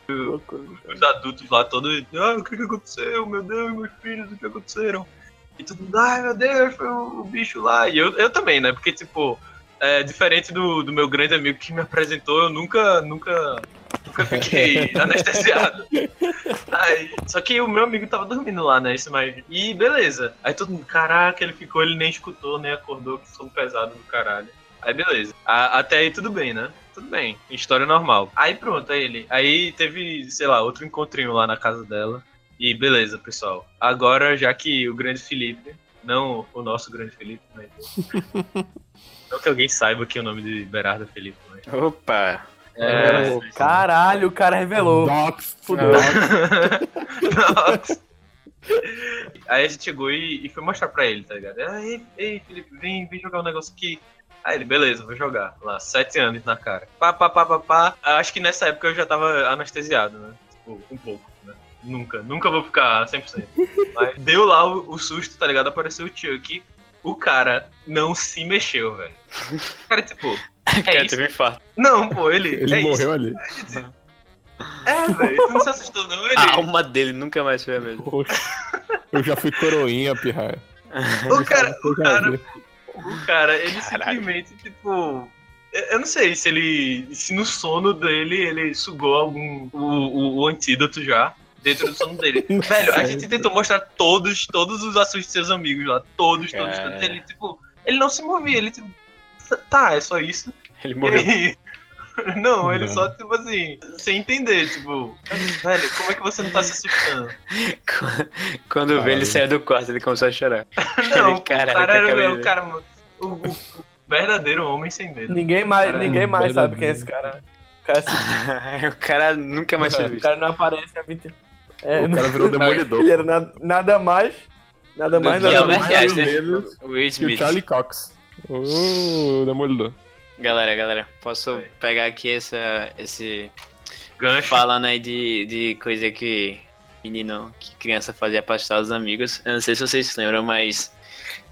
os adultos lá todos, ah, o que que aconteceu? Meu Deus, meus filhos, o que aconteceram? E todo mundo, ai meu Deus, foi o, o bicho lá. E eu, eu também, né? Porque, tipo, é, diferente do, do meu grande amigo que me apresentou, eu nunca, nunca Nunca fiquei *laughs* anestesiado. Aí, só que o meu amigo tava dormindo lá, né? Isso mais. E beleza. Aí todo mundo, caraca, ele ficou, ele nem escutou, nem acordou, que sono pesado do caralho. Aí beleza. A- até aí tudo bem, né? Tudo bem. História normal. Aí pronto, aí ele. Aí teve, sei lá, outro encontrinho lá na casa dela. E beleza, pessoal. Agora, já que o grande Felipe, não o nosso grande Felipe, mas. *laughs* não que alguém saiba que o nome de Berardo é Felipe, mas. Opa! É. Ô, Caralho, o cara revelou. Docs. Fudeu. Nossa. *laughs* Aí a gente chegou e, e foi mostrar pra ele, tá ligado? Aí, ei, Felipe, vem, vem jogar um negócio aqui. Aí ele, beleza, vou jogar. Lá, sete anos na cara. Pá, pá, pá, pá, pá. Acho que nessa época eu já tava anestesiado, né? Tipo, um pouco, né? Nunca, nunca vou ficar 100%. Mas deu lá o, o susto, tá ligado? Apareceu o Chuck. O cara não se mexeu, velho. O cara, tipo, *laughs* é Cara, isso? teve um infarto. Não, pô, ele. Ele é morreu ali. Isso. É, velho, tu não se assustou, não? Ele. A alma dele nunca mais foi a mesma. Poxa, eu já fui coroinha, pirraia. O cara, o cara. O cara, ele Caralho. simplesmente, tipo. eu- Eu não sei se ele. Se no sono dele ele sugou algum. O, o, o antídoto já. Dentro do sono dele. *laughs* Velho, a gente tentou mostrar todos, todos os assuntos de seus amigos lá. Todos, todos, Cara. todos. Ele, tipo. Ele não se movia, ele, tipo. Tá, é só isso. Ele morreu. aí- *laughs* Não, ele Não. só, tipo assim, sem entender, tipo, velho, como é que você não tá se assustando? *laughs* Quando vê ele saiu do quarto, ele começou a chorar. Não, Caralho, o cara era o cara, o, o verdadeiro homem sem medo. Ninguém mais, Caralho, ninguém mais sabe verdadeiro. quem é esse cara. O cara, se- o cara nunca mais foi o visto. cara não aparece há 20 É, O cara virou demolidor. Ele era nada, nada mais. Nada Do mais, nada é mais ou menos Will que o. Charlie Cox. O demolidor. Galera, galera, posso Oi. pegar aqui essa, esse. Gancho. Falando aí de, de coisa que menino, que criança fazia pra assustar os amigos. Eu não sei se vocês se lembram, mas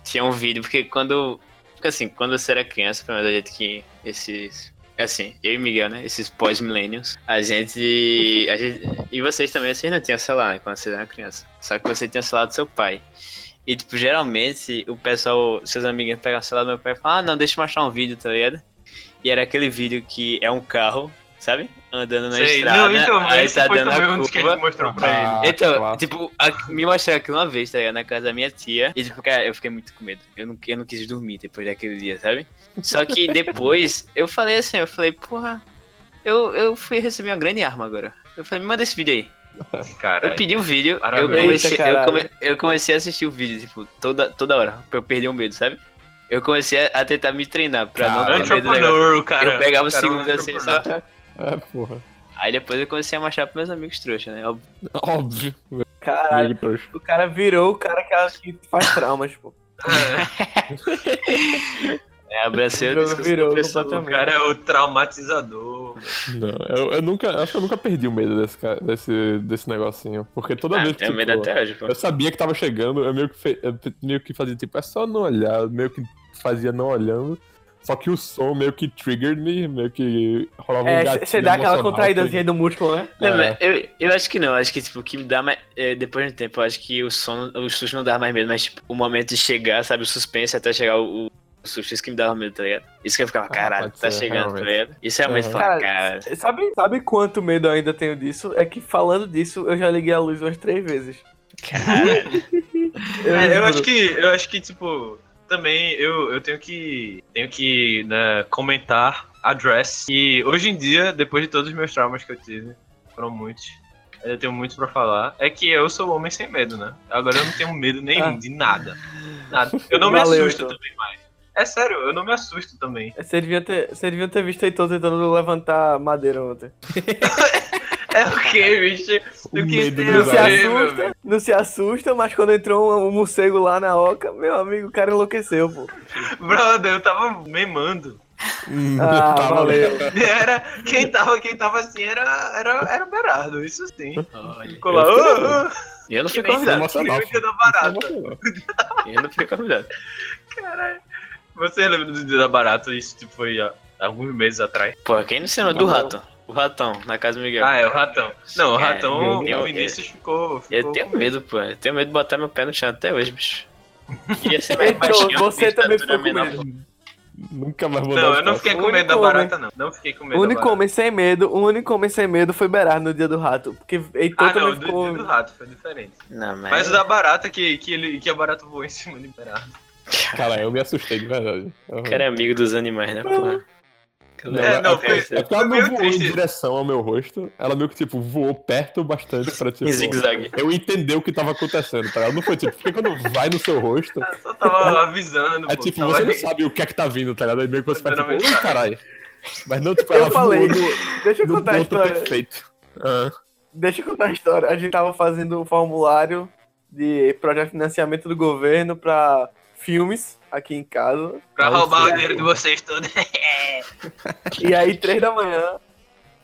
tinha um vídeo, porque quando. Porque assim, quando você era criança, pelo menos a gente que esses. Assim, eu e Miguel, né? Esses pós-millennials, a gente, a gente. E vocês também, vocês não tinham celular, né? Quando vocês eram criança. Só que você tinha celular do seu pai. E, tipo, geralmente o pessoal, seus amiguinhos pegam o celular do meu pai e falam, ah, não, deixa eu mostrar um vídeo, tá ligado? E era aquele vídeo que é um carro, sabe? Andando na Sei, estrada, não, então, aí tá dando a um dos que a curva. gente mostrou pra ele. Ah, Então, clássico. tipo, a- me mostraram aquilo uma vez, tá ligado? Na casa da minha tia. E, tipo, cara, eu fiquei muito com medo. Eu não, eu não quis dormir depois daquele dia, sabe? Só que *laughs* depois, eu falei assim, eu falei, porra, eu, eu fui receber uma grande arma agora. Eu falei, me manda esse vídeo aí. Cara, Eu pedi o vídeo, eu comecei, Eita, eu, caralho. come- eu comecei a assistir o vídeo, tipo, toda, toda hora, pra eu perder o medo, sabe? Eu comecei a, a tentar me treinar pra não Cara, ter medo. Eu pegava o um segundo assim, só. É, porra. Aí depois eu comecei a mostrar pros meus amigos trouxa, né? Óbvio. Óbvio. Caralho, o cara virou o cara que, que faz traumas, pô. É, *laughs* abracei o Virou- virou. O cara é o traumatizador. Não, eu, eu nunca. Acho que eu nunca perdi o medo desse, ca- desse, desse negocinho. Porque toda Ah, vez que. tenho medo tipo, até hoje, pô. Eu sabia que tava chegando, eu meio que, fe- eu meio que fazia tipo, é só não olhar, meio que fazia não olhando. Só que o som meio que triggered me, meio que rolava um É, gatilho você dá aquela contraídazinha do músculo, né? Não, É. eu, eu acho que não, acho que tipo, o que me dá mais. é, depois de um tempo, eu acho que o sono, o susto não dá mais medo, mas tipo, o momento de chegar, sabe, o suspense até chegar o, o susto, isso que me dava medo, tá ligado? Isso que eu ficava, Ah, caralho, pode tá ser, chegando, tá ligado? Isso realmente Uhum. fala, Cara, cara. Sabe, sabe quanto medo eu ainda tenho disso? É que falando disso, eu já liguei a luz umas três vezes. Caralho. *laughs* É, eu juro. acho que, eu acho que, tipo, também eu, eu tenho que, tenho que né, comentar, address, que hoje em dia, depois de todos os meus traumas que eu tive, foram muitos, eu tenho muito pra falar, é que eu sou um homem sem medo, né? Agora eu não tenho medo nenhum Ah. de nada. Nada. Eu não me Valeu, assusto então. também mais. É sério, eu não me assusto também. Você devia ter, você devia ter visto Heitor tentando levantar madeira ontem. *laughs* É o que, bicho? O Eu que Não do se assusta, não se assusta, mas quando entrou um, um morcego lá na oca, meu amigo, o cara enlouqueceu, pô. Brother, eu tava memando. Hum, Ah, *laughs* valeu. Era, quem tava, quem tava assim era, era, era o Berardo, isso sim. Olha, Ficou lá, Eu E eu não fui que nem convidado. emocional. o dia da barata. Emocionou. Eu não fui convidado. Caralho. Você lembra do dia da barata? Isso tipo, foi há alguns meses atrás. Pô, quem não se lembra do rato? O ratão, na casa do Miguel. Ah, é o ratão. Não, o É, ratão, eu- o Vinícius ficou. ficou Eu tenho medo, pô. Eu tenho medo de botar meu pé no chão até hoje, bicho. *laughs* Queria ser mais baixinho, você também ficou com medo. Nunca mais vou Não, dar eu não fiquei com medo da único barata, não. Não fiquei com medo O único homem sem medo, o único homem sem medo foi Berardo no dia do rato. Porque Heitor Ah, não, também do, ficou. do rato foi diferente. Não, mas. Mas o da barata, que, que, ele, que a barata voou em cima de Berardo. Cara, eu me assustei de verdade. O cara é amigo dos animais, né, porra? Não, É, não, porque- foi- é porque ela não voou em direção ao meu rosto. Ela meio que, tipo, voou perto bastante pra, tipo... Em zigue-zague. Eu entender o que tava acontecendo, tá ligado? Não foi, tipo, porque quando vai no seu rosto, *laughs* Eu só tava avisando. é pô, tipo, você não sabe o que é que tá vindo, tá ligado? Aí meio que você faz, tipo, ui, caralho. Mas não, tipo, Eu ela falei. voou Deixa eu no, no contar a história. perfeito. Ah, Deixa eu contar a história. A gente tava fazendo um formulário de projeto de financiamento do governo pra filmes aqui em casa. Pra roubar o dinheiro de vocês todos. *laughs* E aí, três da manhã.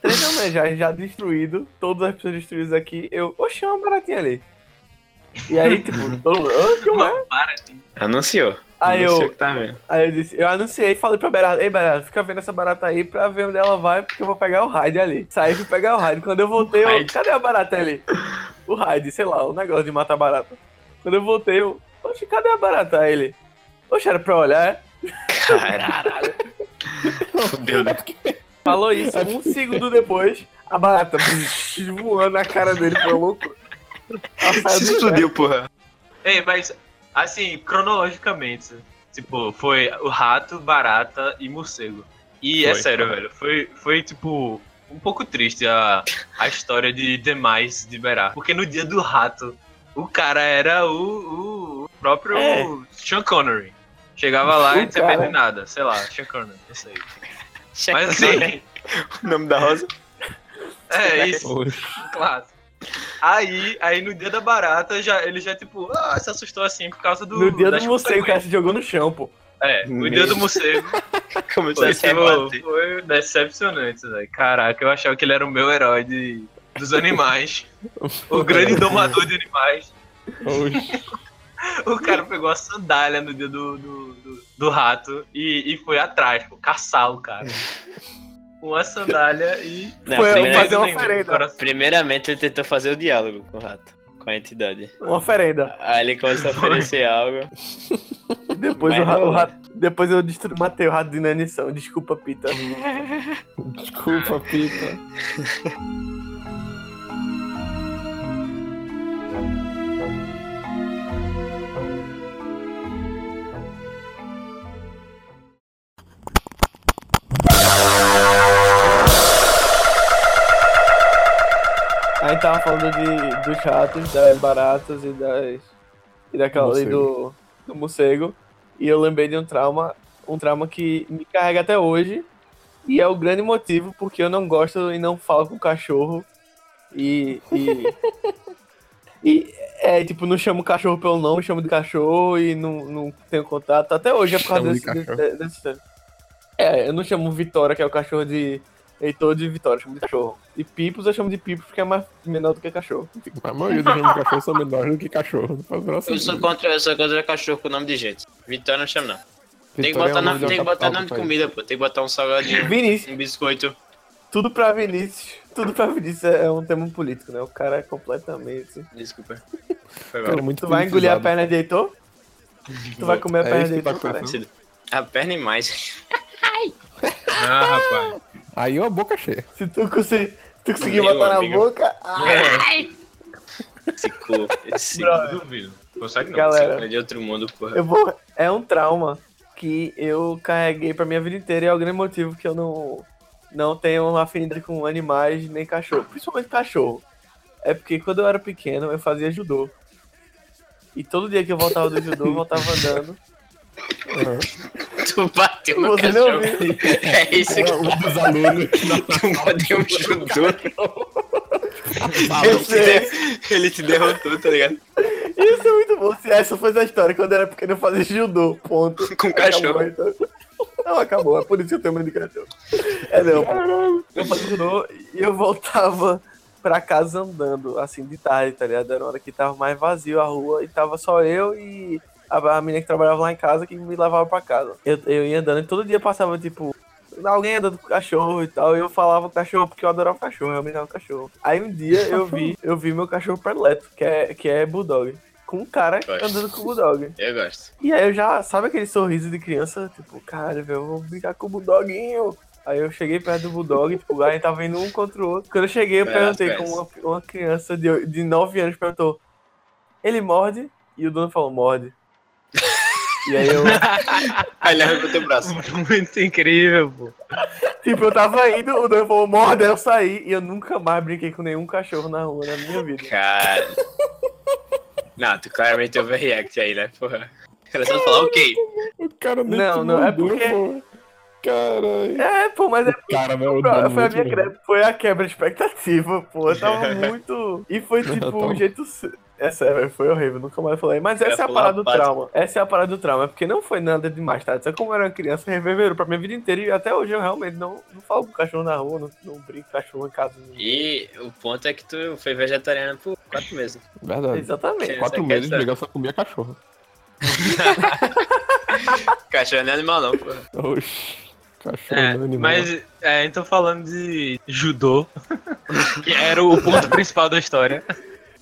Três da manhã já, já destruído. Todas as pessoas destruídas aqui. Eu, oxe, é uma baratinha ali. E aí, tipo, todo mundo, que é? Para, Anunciou. Aí eu, tá aí eu disse, eu anunciei e falei pra Berardo, ei Berardo, fica vendo essa barata aí pra ver onde ela vai, porque eu vou pegar o raid ali. Saí fui pegar o raid. Quando eu voltei, eu, cadê a barata ali? O raid, sei lá, o negócio de matar barata. Quando eu voltei, eu, oxe, cadê a barata? Aí ele, oxe, era pra olhar, é? Caralho. Fudeu, né? Falou isso, um segundo depois, a barata voando na cara dele, foi louco. Se explodiu, porra. Ei, mas, assim, cronologicamente, tipo, foi o rato, barata e morcego. E é Foi. sério, velho, foi, foi tipo, um pouco triste a, a história de demais de Berá. Porque no dia do rato, o cara era o, o próprio É. Sean Connery. Chegava lá e não tinha cara. perdido nada, sei lá, Connery, isso aí. Mas assim, o nome da rosa. é isso. Claro. Aí, aí no dia da barata, já, ele já, tipo, ah, se assustou assim por causa do. No dia do morcego, o cara se jogou no chão, pô. É, no dia do morcego. *laughs* Começou Foi, a se tipo, foi decepcionante, velho. Caraca, eu achava que ele era o meu herói de, dos animais. *laughs* o grande domador de animais. Oxe. *laughs* O cara pegou a sandália no dia do, do, do, do rato e, e foi atrás, pô, caçar o cara. Uma sandália e. Não, Foi primeira- fazer uma oferenda. Primeiramente ele tentou fazer o diálogo com o rato, com a entidade. Uma oferenda. Aí ele começou a oferecer algo. *laughs* Depois, o ra- o rato- depois eu destru... matei o rato de inanição. Desculpa, Pita. *laughs* Desculpa, Pita. Tava falando de, dos ratos, das baratas e das. E daquela ali do, do morcego. E eu lembrei de um trauma. Um trauma que me carrega até hoje. E é o grande motivo porque eu não gosto e não falo com cachorro. E. E, e é, tipo, não chamo o cachorro pelo nome, chamo de cachorro e não, não tenho contato. Até hoje é por causa Chama de desse, desse, desse. É, eu não chamo Vitória, que é o cachorro de. Heitor de Vitória, eu chamo de cachorro. E Pipos eu chamo de Pipos porque é mais menor do que cachorro. A maioria dos nomes de cachorro são menores do que cachorro. Eu sou contra, eu sou contra cachorro com nome de gente. Vitória não chama, não. Tem que Vitória é botar, o nome, tem que botar nome de comida, pô. Tem que botar um salgadinho, *laughs* Vinícius, um biscoito. tudo pra Vinícius. Tudo pra Vinícius é um tema político, né? O cara é completamente. Desculpa. Foi Cara, é muito Tu vai engolir a perna de Heitor? Tu vai comer a É perna de tá Heitor, acontecendo. A perna e mais. *laughs* Ah, rapaz. Aí ó, a boca cheia. Se tu conseguir, se tu conseguir Meu botar na amigo. boca. ah, Esse cu. Esse Brother. Duvido. Consegue não. Galera. é de outro mundo, porra. eu vou. É um trauma que eu carreguei pra minha vida inteira e é o grande motivo que eu não, não tenho uma afinidade com animais nem cachorro. Principalmente cachorro. É porque quando eu era pequeno eu fazia judô. E todo dia que eu voltava do judô, eu voltava andando. *laughs* *laughs* Tu bateu no Você não cachorro. É isso que Um dos alunos. tu *laughs* bateu um judô. Ele te derrotou, tá ligado? Isso é muito bom. Se essa fosse a história, quando eu era pequeno eu fazia judô, ponto. *laughs* Com cachorro. Acabou, então. Não, acabou. É por isso que eu tenho medo de cachorro. É, não. Eu fazia judô e eu voltava pra casa andando, assim, de tarde, tá ligado? Era uma hora que tava mais vazio a rua e tava só eu e a, a menina que trabalhava lá em casa que me levava pra casa. Eu, eu ia andando e todo dia passava, tipo, alguém andando com cachorro e tal, e eu falava com cachorro porque eu adorava cachorro, eu amava cachorro. Aí um dia eu vi, *laughs* eu vi meu cachorro predileto, que é, que é Bulldog. com um cara Gosto. andando com o Bulldog. Eu gosto. E aí eu já, sabe aquele sorriso de criança? Tipo, cara, velho, eu vou brincar com o Bulldoguinho. Aí eu cheguei perto do Bulldog, tipo, o Ryan tava indo um contra o outro. Quando eu cheguei, eu É, perguntei como uma, uma criança de, de 9 anos perguntou: ele morde? E o dono falou: morde. E aí eu, *laughs* Aí leva pro teu braço. Muito incrível, pô. tipo, eu tava indo, o dono falou: morde, aí eu saí. E eu nunca mais brinquei com nenhum cachorro na rua na minha vida. Cara. Não, tu claramente overreact aí, né? Porra. Ela só falou, ok. O cara nem Não, não, é mandou, porque- pô. Caralho. É, pô, mas é Cara, meu, Foi a, dá foi a minha foi a quebra de expectativa, pô. Eu tava *laughs* muito. E foi *laughs* tipo um jeito. É sério, foi horrível, nunca mais falei. Mas Eu essa é a parada do básico. trauma. Essa é a parada do trauma, porque não foi nada demais, tá? Só como eu era uma criança, reverberou pra minha vida inteira e até hoje eu realmente não, não falo com cachorro na rua, não, não brinco com cachorro em casa. E o ponto é que tu foi vegetariano por quatro meses. Verdade. Exatamente. Sim. Quatro meses de só comia cachorro. *laughs* Cachorro não é animal, não, porra. Oxi. Cachorro É, não é animal. mas, é, então falando de judô, *laughs* que era o ponto principal da história,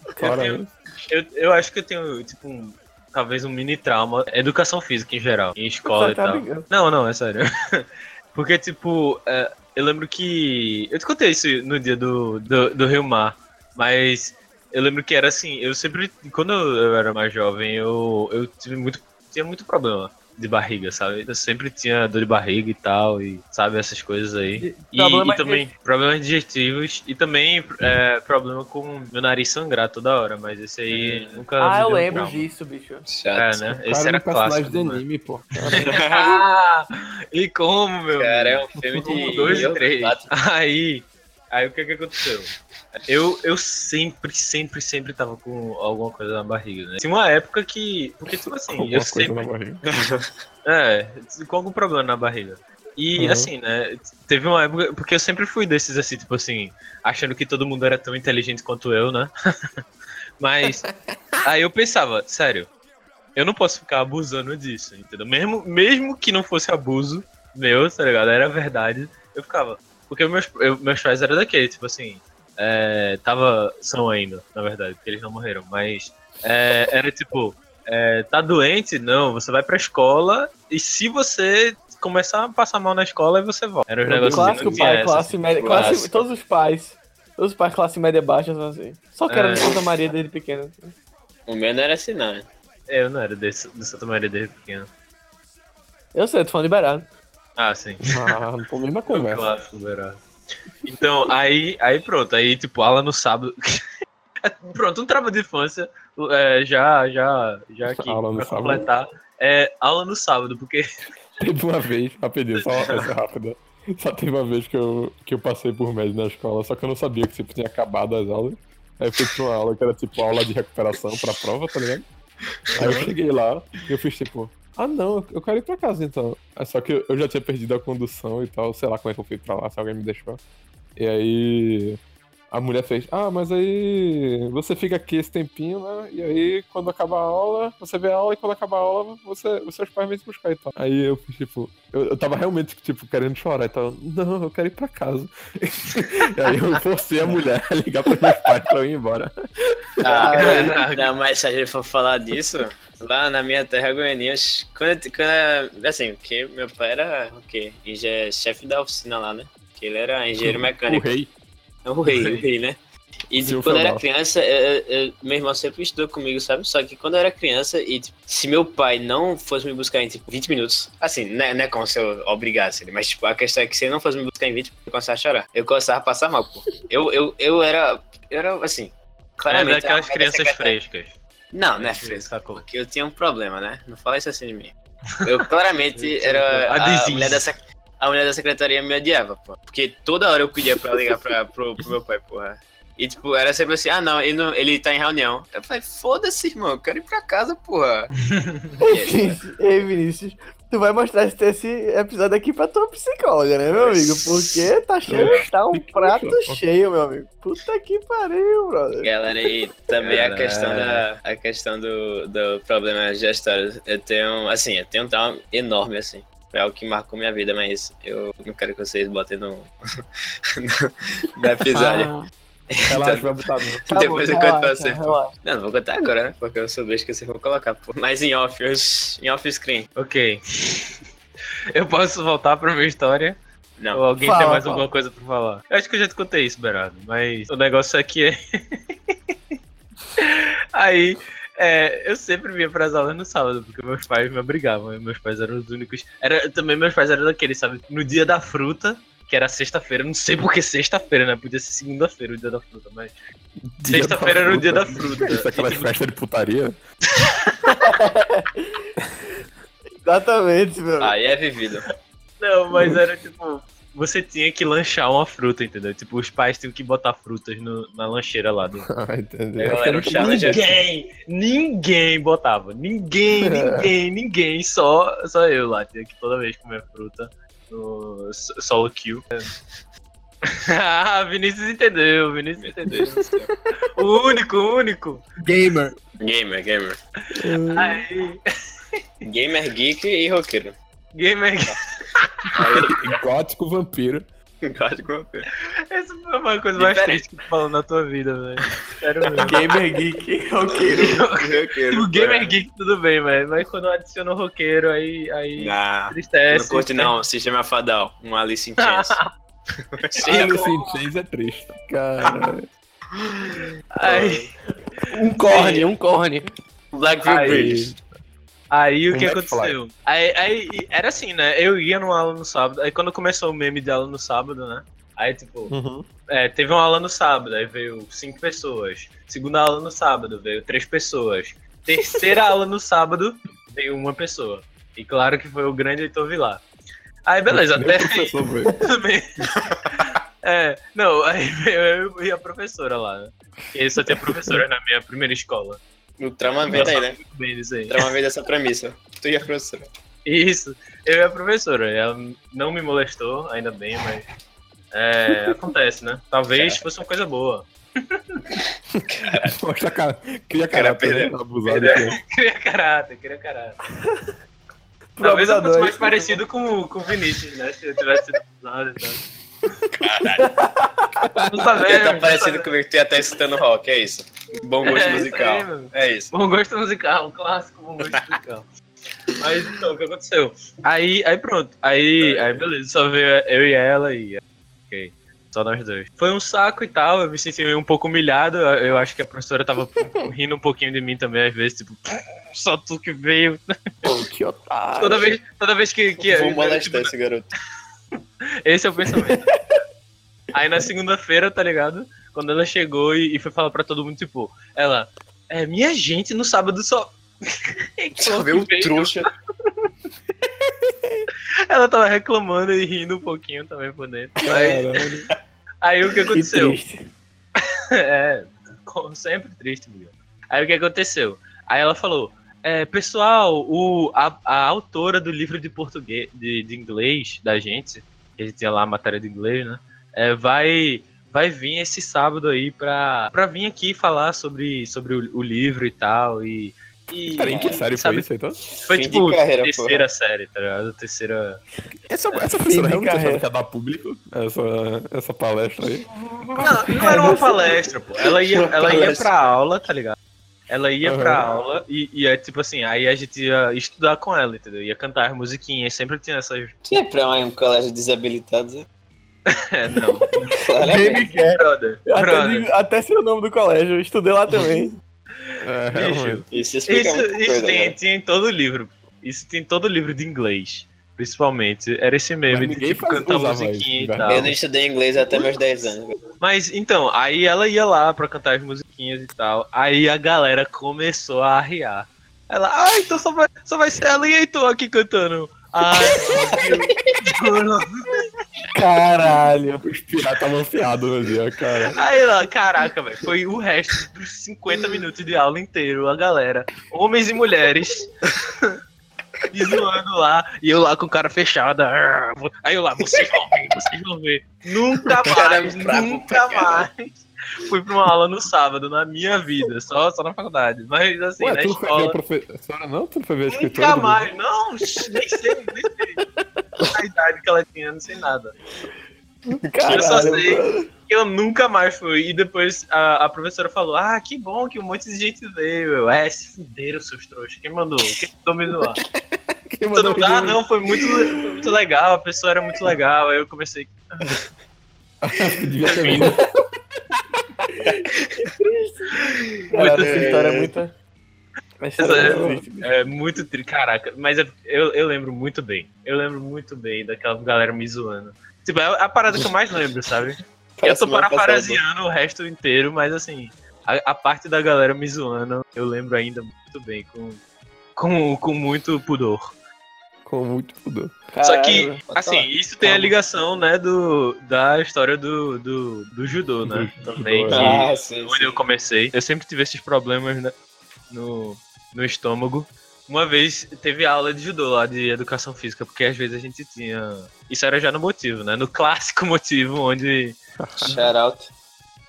eu, Cara, tenho- eu, eu acho que eu tenho, tipo, um, talvez um mini trauma, educação física em geral, em escola e tá tal. brincando. Não, não, é sério. *laughs* Porque, tipo, é, eu lembro que. Eu te contei isso no dia do, do, do Rio Mar, mas eu lembro que era assim, eu sempre. Quando eu era mais jovem, eu, eu tive muito. Tinha muito problema de barriga, sabe? Eu sempre tinha dor de barriga e tal, e sabe, essas coisas aí. E, Problema e também problemas digestivos e também é, problema com meu nariz sangrar toda hora, mas esse aí nunca. Ah, eu lembro trauma. disso, bicho. É, Chato. né? cara Esse é era personagem clássico. de né? anime, pô. Ah, *laughs* e como, meu? Cara, é um filme Um, de. dois e três. Aí, aí o que que aconteceu? Eu, eu sempre, sempre, sempre tava com alguma coisa na barriga, né? Tinha uma época que. Porque, tipo assim, Alguma eu sempre. na barriga. *laughs* É, com algum problema na barriga. E Uhum. assim, né? Teve uma época. Porque eu sempre fui desses, assim, tipo assim, achando que todo mundo era tão inteligente quanto eu, né? *laughs* Mas. Aí eu pensava, sério, eu não posso ficar abusando disso, entendeu? Mesmo, mesmo que não fosse abuso meu, tá ligado? Era verdade, eu ficava. Porque meus, eu- meus pais eram daquele, tipo assim. É, tava. São ainda, na verdade, porque eles não morreram. Mas. é, era tipo. é, tá doente? Não, você vai pra escola e se você começar a passar mal na escola, aí você volta. Era um negócio Clássico pai, essa, classe assim. média. Classe, Clássico. todos os pais. Todos os pais classe média baixa são assim. Só que era É. de Santa Maria desde pequeno. O meu não era assim, não. né? Eu não era desse, do Santa Maria desde pequeno. Eu sei, tô falando liberado. Ah, sim. Ah, não tô nem na conversa. Clássico, verá. Então, aí, aí pronto, aí tipo, aula no sábado. *laughs* pronto, um trauma de infância, é, já, já, já aqui, Aula pra sábado. completar, é aula no sábado, porque *laughs* Teve uma vez, rapidinho, só essa rápida. Só teve uma vez que eu, que eu passei por médio na escola, só que eu não sabia que tipo, tinha acabado as aulas. Aí eu fui pra uma aula que era tipo aula de recuperação pra prova, tá ligado? Aí eu cheguei lá e eu fiz tipo, ah não, eu quero ir pra casa então. Aí, só que eu já tinha perdido a condução e tal, sei lá como é que eu fui pra lá, se alguém me deixou. E aí a mulher fez, ah, mas aí você fica aqui esse tempinho, né? E aí quando acabar a aula, você vê a aula e quando acabar a aula, você, os seus pais vêm te buscar e tal. Aí eu fiz tipo, eu, eu tava realmente, tipo, querendo chorar e tal. Não, eu quero ir pra casa. *laughs* e aí eu forcei a mulher a ligar pros meus pais pra eu ir embora. Ah, *laughs* Caraca. não, mas se a gente for falar disso, lá na minha terra goianinha, quando, eu- quando eu- assim, porque meu pai era o quê? Chefe da oficina lá, né? Que ele era engenheiro O mecânico. Rei. O rei, o rei, né? E tipo, quando eu era criança, eu- eu- eu- meu irmão sempre estudou comigo, sabe? Só que quando eu era criança, e tipo, se meu pai não fosse me buscar em tipo, 20 minutos, assim, não é, não é como se eu obrigasse ele, mas tipo, a questão é que se ele não fosse me buscar em 20 minutos, eu começava a chorar. Eu começava a passar mal, pô. Eu, eu, eu era, eu era assim, é claramente... daquelas a mulher crianças secretária- frescas. Não, não é fresco. Sacou? Porque eu tinha um problema, né? Não fala isso assim de mim. Eu *laughs* claramente era. A mulher da sec- a mulher da secretaria me odiava, pô. Porque toda hora eu pedia pra ligar pra, pro, pro meu pai, porra. E tipo, era sempre assim, ah não ele, não, ele tá em reunião. Eu falei, foda-se, irmão, eu quero ir pra casa, porra. *laughs* Ei, Vinícius, tu vai mostrar esse, esse episódio aqui pra tua psicóloga, né, meu amigo? Porque tá cheio, tá um prato cheio, meu amigo. Puta que pariu, brother. Galera, e também a Caralho. questão da. A questão do, do problema digestório. Eu tenho, assim, eu tenho um trauma enorme, assim. Foi algo que marcou minha vida, mas eu não quero que vocês botem no, *laughs* no, no episódio. Relaxa, vai botar. Tá *laughs* Depois bom, eu conto pra você. Não, não vou contar agora, né? Porque eu sou besta que eu vou colocar, pô. Mas em off, em off screen. Ok. *laughs* Eu posso voltar pra minha história? Ou Não. alguém Fala, tem mais fala. alguma coisa pra falar? Eu acho que eu já te contei isso, Berardo. Mas o negócio aqui é. Aí, é, eu sempre vinha pras aulas no sábado, porque meus pais me obrigavam. e Meus pais eram os únicos. Era, também meus pais eram daqueles, sabe? No dia da fruta, que era sexta-feira. Não sei por que sexta-feira, né? Podia ser segunda-feira o dia da fruta, mas. Sexta-feira era o dia da fruta. fruta. Isso é aquela E, tipo, festa de putaria. *laughs* Exatamente, meu. Aí é vivido. Não, mas era tipo. Você tinha que lanchar uma fruta, entendeu? Tipo, os pais tinham que botar frutas no- na lancheira lá do. *laughs* Ah, entendeu. É, galera, o challenge é- Ninguém, ninguém botava. Ninguém, *laughs* ninguém, ninguém. Só, só eu lá. Tinha que toda vez comer fruta no so- solo kill. *laughs* ah, Vinícius entendeu, Vinícius entendeu. o único, o único. Gamer. Gamer, gamer. Aí, Gamer, geek e roqueiro. Gamer. *laughs* Gótico vampiro. Gótico. Essa foi uma coisa mais triste que tu falou na tua vida, velho. Sério mesmo. *laughs* Gamer geek, roqueiro. *laughs* roqueiro. O gamer geek tudo bem, velho. Mas quando adiciona o roqueiro, aí. aí Não, tristece. não curte não. Sistema Fadal. Um Alice in Chains. Alice in Chains é triste. Cara. Aí, Um corne, um corne. Blackville Aí. Bridge. Aí o que aconteceu? Aí, aí era assim, né? Eu ia numa aula no sábado. Aí quando começou o meme de aula no sábado, né? Aí, tipo, Uhum. é, teve uma aula no sábado, aí veio cinco pessoas. Segunda aula no sábado, veio três pessoas. Terceira *laughs* aula no sábado, veio uma pessoa. E claro que foi o grande Heitor Vilar. Aí, beleza, até *laughs* bem. É, não, aí *laughs* veio eu e a professora lá, né? E só tinha professora na minha primeira escola. O trauma vem daí, né? Bem disso aí. O trauma vem dessa premissa. Tu e a professora. Isso, eu e a professora. Ela não me molestou, ainda bem, mas. É, acontece, né? Talvez fosse uma coisa boa. *laughs* Mostra a cara. Cria Cara, caráter, né? Abusado. Aqui. *laughs* Queria caráter, queria caráter. *laughs* Talvez eu fosse mais parecido com, com o Vinícius, né? Se eu tivesse sido abusado e tal. Caralho. Não tá vendo? tá parecendo comigo que tu ia estar escutando rock, é isso. Bom gosto É, isso aí, musical. É isso. Bom gosto musical, um clássico bom gosto musical. *laughs* Mas então, o que aconteceu? Aí, aí pronto. Aí, aí beleza, só veio eu e ela e. Ok. Só nós dois. Foi um saco e tal, eu me senti um pouco humilhado. Eu acho que a professora tava rindo um pouquinho de mim também, às vezes, tipo, *laughs* só tu que veio. Pô, que otário. Toda vez, toda vez que. que Vou molestar tipo, esse garoto. Esse é o pensamento. *laughs* Aí na segunda-feira, tá ligado? Quando ela chegou e, e foi falar pra todo mundo, tipo, ela, é, minha gente, no sábado só. *laughs* Só veio um trouxa. *laughs* Ela tava reclamando e rindo um pouquinho também por dentro. Aí, aí o que Que aconteceu? triste. é, como sempre triste, Miguel. Aí o que aconteceu? Aí ela falou, é, pessoal, o, a, a autora do livro de português, de, de inglês da gente, que a gente tinha lá a matéria de inglês, né? é, vai, vai vir esse sábado aí pra, pra vir aqui falar sobre, sobre o, o livro e tal. E, e Cara, em que série sabe, foi isso, então? Foi Fim de tipo carreira, terceira série, tá ligado? Terceira. Essa, essa de realmente carreira. achava que ia dar público essa, essa palestra aí. Não, não era uma palestra, pô. Ela ia, ela ia pra aula, tá ligado? Ela ia Aham. pra aula e, e é tipo assim, aí a gente ia estudar com ela, entendeu? Ia cantar as musiquinhas, sempre tinha essas. *laughs* Que é pra um colégio de desabilitados? né? É, não. *laughs* Quer. Brother, Até, até sei o nome do colégio, eu estudei lá também. É, *laughs* Bicho. Isso explica Isso, muita isso tem, né? tinha em todo livro. Isso tem em todo livro de inglês. Principalmente. Era esse meme de tipo, cantar musiquinha isso, e tal. Eu não estudei inglês até meus 10 anos. Mas então, aí ela ia lá pra cantar as musiquinhas e tal. Aí a galera começou a arriar. Ela, ah, então só vai, só vai ser ela e Heitor aqui cantando. Ai, meu Deus. Caralho. Os piratas estavam afiados no dia, cara. Aí ela, caraca, velho, foi o resto dos 50 minutos de aula inteiro, a galera, homens e mulheres, me zoando lá, e eu lá com cara fechada. "Ah, vou-" Aí eu lá, vocês vão ver, vocês vão ver. Nunca Cara, mais, nunca mais. Fui pra uma aula no sábado, na minha vida, só, só na faculdade. Mas assim, Ué, na tu não foi ver a escola. professora, não? Tu não foi ver a escritora? Nunca mais, não, nem sei, nem sei a idade que ela tinha, não sei nada. Eu *laughs* só Caralho, sei mano. que eu nunca mais fui. E depois a, a professora falou: Ah, que bom que um monte de gente veio. Eu, é, se fuderam, seus trouxas. Quem mandou? Quem mandou me zoar? *laughs* Quem Todo mandou mundo, ah, não, foi muito, foi muito legal, a pessoa era muito legal. Aí eu comecei. *laughs* Devia ter vindo. Cara, Muito essa história é muito. A história é muito triste, bicho. É muito triste. Caraca, mas é- eu, eu lembro muito bem. Eu lembro muito bem daquela galera me zoando. Tipo, é a parada que eu mais lembro, sabe? *laughs* Eu Parece tô semana parafraseando o resto inteiro, mas assim, a, a parte da galera me zoando, eu lembro ainda muito bem, com, com, com muito pudor. Com muito pudor. Só que, assim, isso tem a ligação, né, do, da história do, do, do judô, né? Do Também, judô, que é. Ah, sim, onde sim. eu comecei. Eu sempre tive esses problemas né, no, no estômago. Uma vez teve aula de judô lá de educação física, porque às vezes a gente tinha. Isso era já no motivo, né? No *laughs* clássico motivo, onde *laughs* Shout out.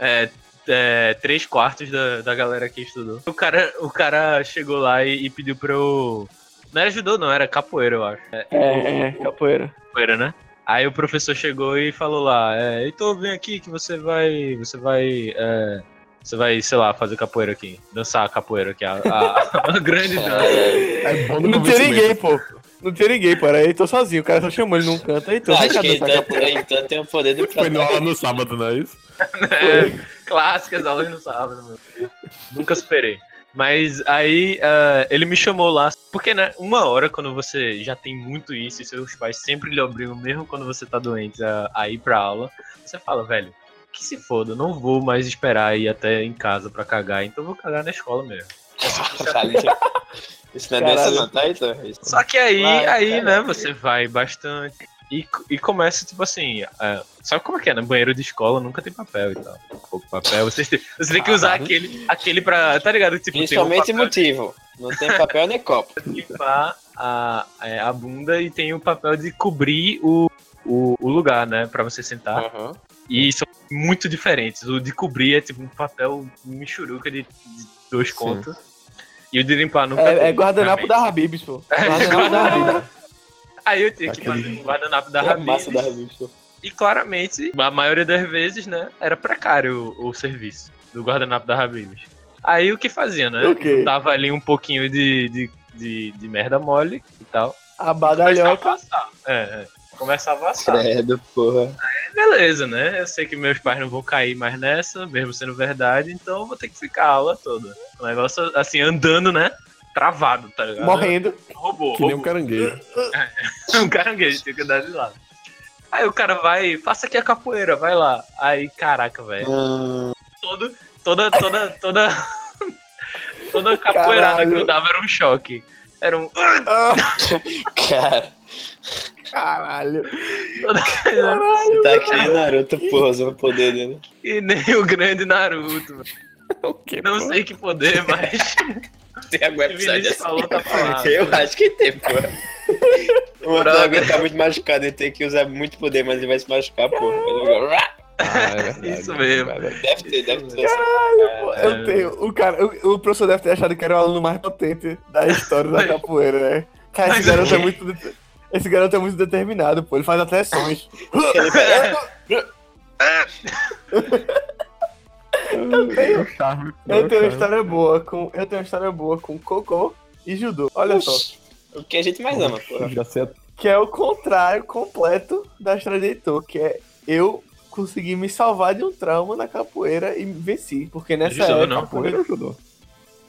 é, é, três quartos da, da galera que estudou. O cara, o cara chegou lá e, e pediu pra eu. Não era judô, não, era capoeira, eu acho. É, É, é, capoeira. capoeira, né? Aí o professor chegou e falou lá, é, então vem aqui que você vai. Você vai. é, você vai, sei lá, fazer capoeira aqui. Dançar capoeira aqui. A, a- *laughs* a grande dança. É bom no Não tinha ninguém, pô. Não tinha ninguém, pô. Era tô sozinho. O cara só chamou ele num canto. Aí, tô. Não, Vem acho cá que dançar então, capoeira. então tem o poder do Foi no aula no sábado, não é isso? *laughs* É, clássicas aulas no sábado, meu. Nunca superei. Mas aí ah, ele me chamou lá, porque né, uma hora quando você já tem muito isso e seus pais sempre lhe obrigam, mesmo quando você tá doente, a, a ir pra aula, você fala, velho, que se foda, eu não vou mais esperar ir até em casa pra cagar, então eu vou cagar na escola mesmo. *laughs* Caralho. Isso não é não, tá, Heitor? Isso- Só que aí, Vai, aí cara. né, você vai bastante. E, e começa, tipo assim, é, sabe como é que é, né? Banheiro de escola nunca tem papel e tal. Pouco papel. Você tem, você tem que usar aquele, aquele pra. Tá ligado? Tipo, tem um Principalmente papel motivo. Não tem papel nem copo. *laughs* limpar a, é, a bunda e tem o papel de cobrir o, o, o lugar, né? Pra você sentar. Aham. E são muito diferentes. O de cobrir é tipo um papel michuruca de, de dois Sim. contos. E o de limpar nunca É, é guardanapo da Habibs, pô. *laughs* Guardanapo da Habibs. Aí eu tinha que Aquele- fazer um guardanapo da a Habib's. E claramente, a maioria das vezes, né, era precário o, o serviço do guardanapo da Habib's. Aí o que fazia, né? O quê? Dava ali um pouquinho de, de, de, de merda mole e tal. A a badalhoca. assar. É, é. Começava a. Credo, porra. Beleza, né? Eu sei que meus pais não vão cair mais nessa, mesmo sendo verdade, então eu vou ter que ficar a aula toda. O negócio, assim, andando, né? Travado, tá ligado? Morrendo. Robô, Que nem um robô. caranguejo. um caranguejo, *laughs* tem que andar de lado. Aí o cara vai, faça aqui a capoeira, vai lá. Aí, caraca, velho. Hum, Todo, toda, toda, toda. toda capoeirada Caralho. que eu dava era um choque. Era um. *laughs* cara, Caralho. você tá que nem Naruto, porra, usando o poder dele. E nem o grande Naruto. *laughs* Que, Não sei que poder, *laughs* mas. Tem algum episódio assim? falou, tá falado. *laughs* Eu acho que tem, porra. O. Dragon tá muito machucado, ele tem que usar muito poder, mas ele vai se machucar, porra. Ficar- Ah, é Isso mesmo. é. Deve ter, deve ter. Pô, Eu tenho. O, cara, o, o professor deve ter achado que era o aluno mais potente da história da capoeira, né? Cara, esse garoto o é quê? muito. Esse garoto é muito determinado, pô. Ele faz até sons. Eu tenho, charme. eu tenho uma história boa com. Eu tenho uma história boa com cocô e judô. Olha só. O que a gente mais ama, sei Que é o contrário completo da história de Heitor, que é eu consegui me salvar de um trauma na capoeira e venci. Porque nessa Judô, época. não? capoeira ou judô?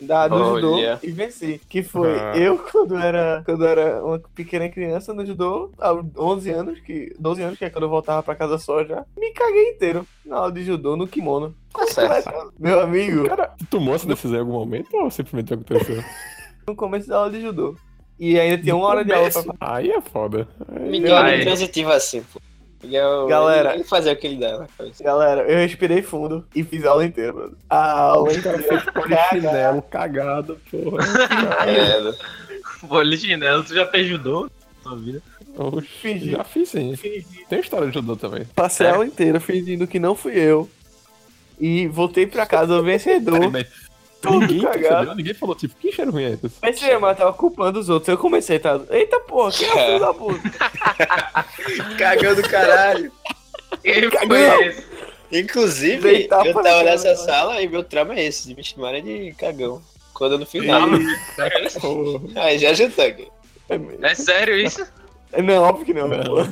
Da, do judô e venci. Que foi Ah. eu *laughs* quando era, quando era uma pequena criança no judô, aos 11 anos, que 12 anos, que é quando eu voltava pra casa só já, me caguei inteiro na aula de judô, no kimono. Tá certo. Meu amigo, Cara, tu tomou essa decisão em algum momento ou simplesmente aconteceu? *laughs* no começo da aula de judô. E ainda tinha uma hora de aula pra Aí é foda. Miguel Ai. é transitivo assim, pô. Galera. Ele fazia o que ele dá na cabeça. Galera, eu respirei fundo e fiz a aula inteira, mano. A aula inteira. Chinelo cagado, porra. Credo. Polichinelo, *laughs* tu já fez judô na tua vida? Oxi, Fingi. já fiz sim. Tem história de judô também. Passei a aula inteira fingindo que não fui eu. E voltei pra casa vencedor. Ninguém cagado. ninguém falou, tipo, que cheiro ruim é esse? Pensei, mas eu tava culpando os outros. Eu comecei, tá? Eita porra, quem é o filho da puta? *laughs* Cagão do caralho. Cagão. foi esse? Inclusive, Deitar eu tava caralho. nessa sala e meu trauma é esse, de me chamarem de cagão. Quando no final. Aí já jantou aqui. É sério isso? É, Não, óbvio que não. pô.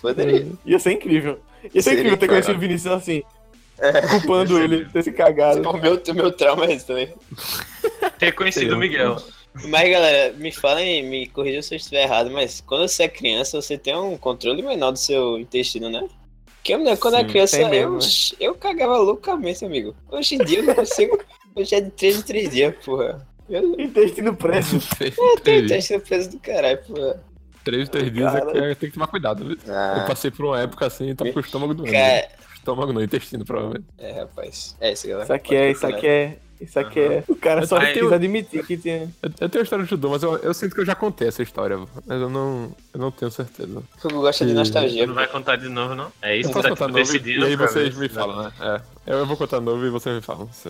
Poderia. Ia ser incrível. Ia ser Seria incrível ter conhecido o Vinícius assim, culpando ele de ter se cagado. O *laughs* meu, o meu trauma é esse também. Ter conhecido o Miguel. Mas galera, me falem, me corrijam se eu estiver errado, mas quando você é criança, você tem um controle menor do seu intestino, né? Porque eu me lembro, quando eu era Sim, criança, tem eu, mesmo, eu cagava loucamente, amigo. Hoje em dia eu não consigo. Hoje é de 3 em 3 dias, porra. Eu Intestino preso. tenho Três, intestino preso do caralho, porra. três, três dias é que é- tem que tomar cuidado. viu? Eu Ah, passei por uma época assim e tava com o estômago doendo. cara. Estômago não, intestino, provavelmente. É, rapaz. É isso, galera. Isso aqui é, isso aqui é. Isso aqui é. O cara só Aí quis eu- admitir que tinha. Eu, eu tenho a história de judô, mas eu, eu sinto que eu já contei essa história, mas eu não, eu não tenho certeza. Tu gosta de Sim. nostalgia. Não vai contar de novo, não? É isso Eu que posso tá contar tipo, novo e- e aí vocês ver me falam, né? É. Eu, eu vou contar novo e vocês me falam se,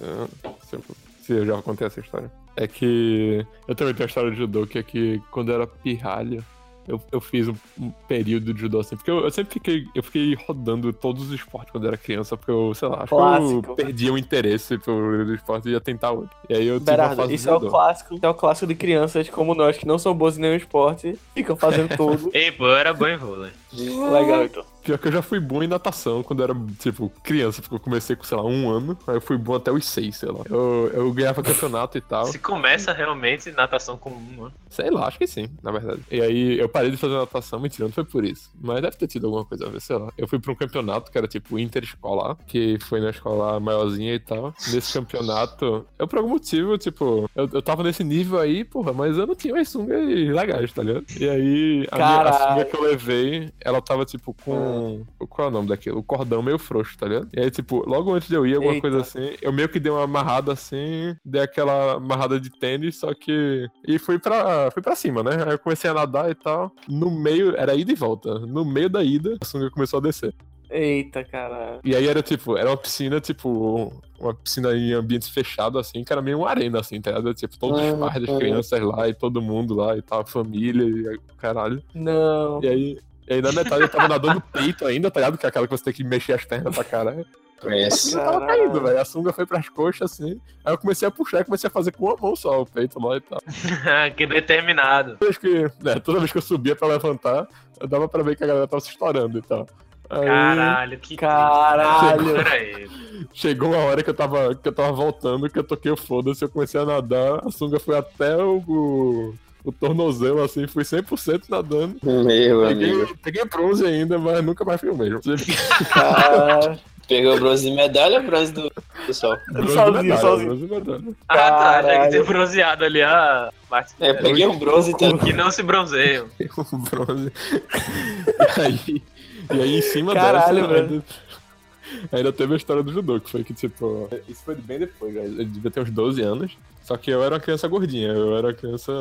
se, eu, se eu já contei essa história. É que eu também tenho a história de judô, que é que quando eu era pirralho, eu, eu fiz um, um período de judô assim, porque eu, eu sempre fiquei, eu fiquei rodando todos os esportes quando eu era criança, porque eu, sei lá, acho que eu perdia o interesse pelo esporte e ia tentar outro. E aí eu Berardo, isso é o clássico. Isso é o clássico de crianças como nós, que não são boas em nenhum esporte, ficam fazendo tudo. *laughs* Ei, pô, eu era bom em vôlei. Legal, então. Pior que eu já fui bom em natação quando eu era, tipo, criança, porque eu comecei com, sei lá, um ano, aí eu fui bom até os seis, sei lá. Eu, eu ganhava campeonato e tal. Se começa realmente natação comum, né? Sei lá, acho que sim, na verdade. E aí eu parei de fazer natação, mentira, não foi por isso. Mas deve ter tido alguma coisa a ver, sei lá. Eu fui pra um campeonato que era tipo interescolar, que foi na escola maiorzinha e tal. Nesse campeonato, eu por algum motivo, tipo, eu, eu tava nesse nível aí, porra, mas eu não tinha mais sungas legais, tá ligado? E aí a, minha, a sunga que eu levei, ela tava tipo com. Qual é o nome daquilo? O cordão meio frouxo, tá ligado? E aí, tipo, logo antes de eu ir, alguma Eita. coisa assim, eu meio que dei uma amarrada assim, dei aquela amarrada de tênis, só que. E fui pra, fui pra cima, né? Aí eu comecei a nadar e tal. No meio, era ida e volta. No meio da ida, a sunga começou a descer. Eita, cara. E aí era tipo, era uma piscina, tipo, uma piscina em ambiente fechado, assim, que era meio uma arena, assim, tá ligado? Tipo, todos os Ah, pais das ah. crianças lá e todo mundo lá e tal, família e caralho. Não. E aí. E aí na metade eu tava nadando peito ainda, tá ligado? Que é aquela que você tem que mexer as pernas pra caralho. Conhece. Eu tava caindo, velho. A sunga foi pras coxas, assim. Aí eu comecei a puxar e comecei a fazer com uma mão só o peito lá e tal. *laughs* que determinado. Toda vez que, né, toda vez que eu subia pra levantar, eu dava pra ver que a galera tava se estourando e tal. Aí Caralho, que Caralho. Pera aí. chegou uma hora que eu tava, que eu tava voltando, que eu toquei o foda-se, eu comecei a nadar, a sunga foi até o, o, tornozelo, assim, fui 100% nadando. Meu Peguei, amigo. peguei bronze ainda, mas nunca mais fui o mesmo. Cara. Pegou bronze de medalha ou bronze do pessoal? Bronze Sozinho, medalha, sozinho. bronze medalha. Ah, tá. Já que tem bronzeado ali a parte É, peguei um bronze tal. que não se bronzeiam. *laughs* um bronze. E aí, e aí em cima Caralho, dessa, velho. ainda, teve a história do judô, que foi que, tipo. Isso foi bem depois. Eu devia ter uns 12 anos. Só que eu era uma criança gordinha, eu era uma criança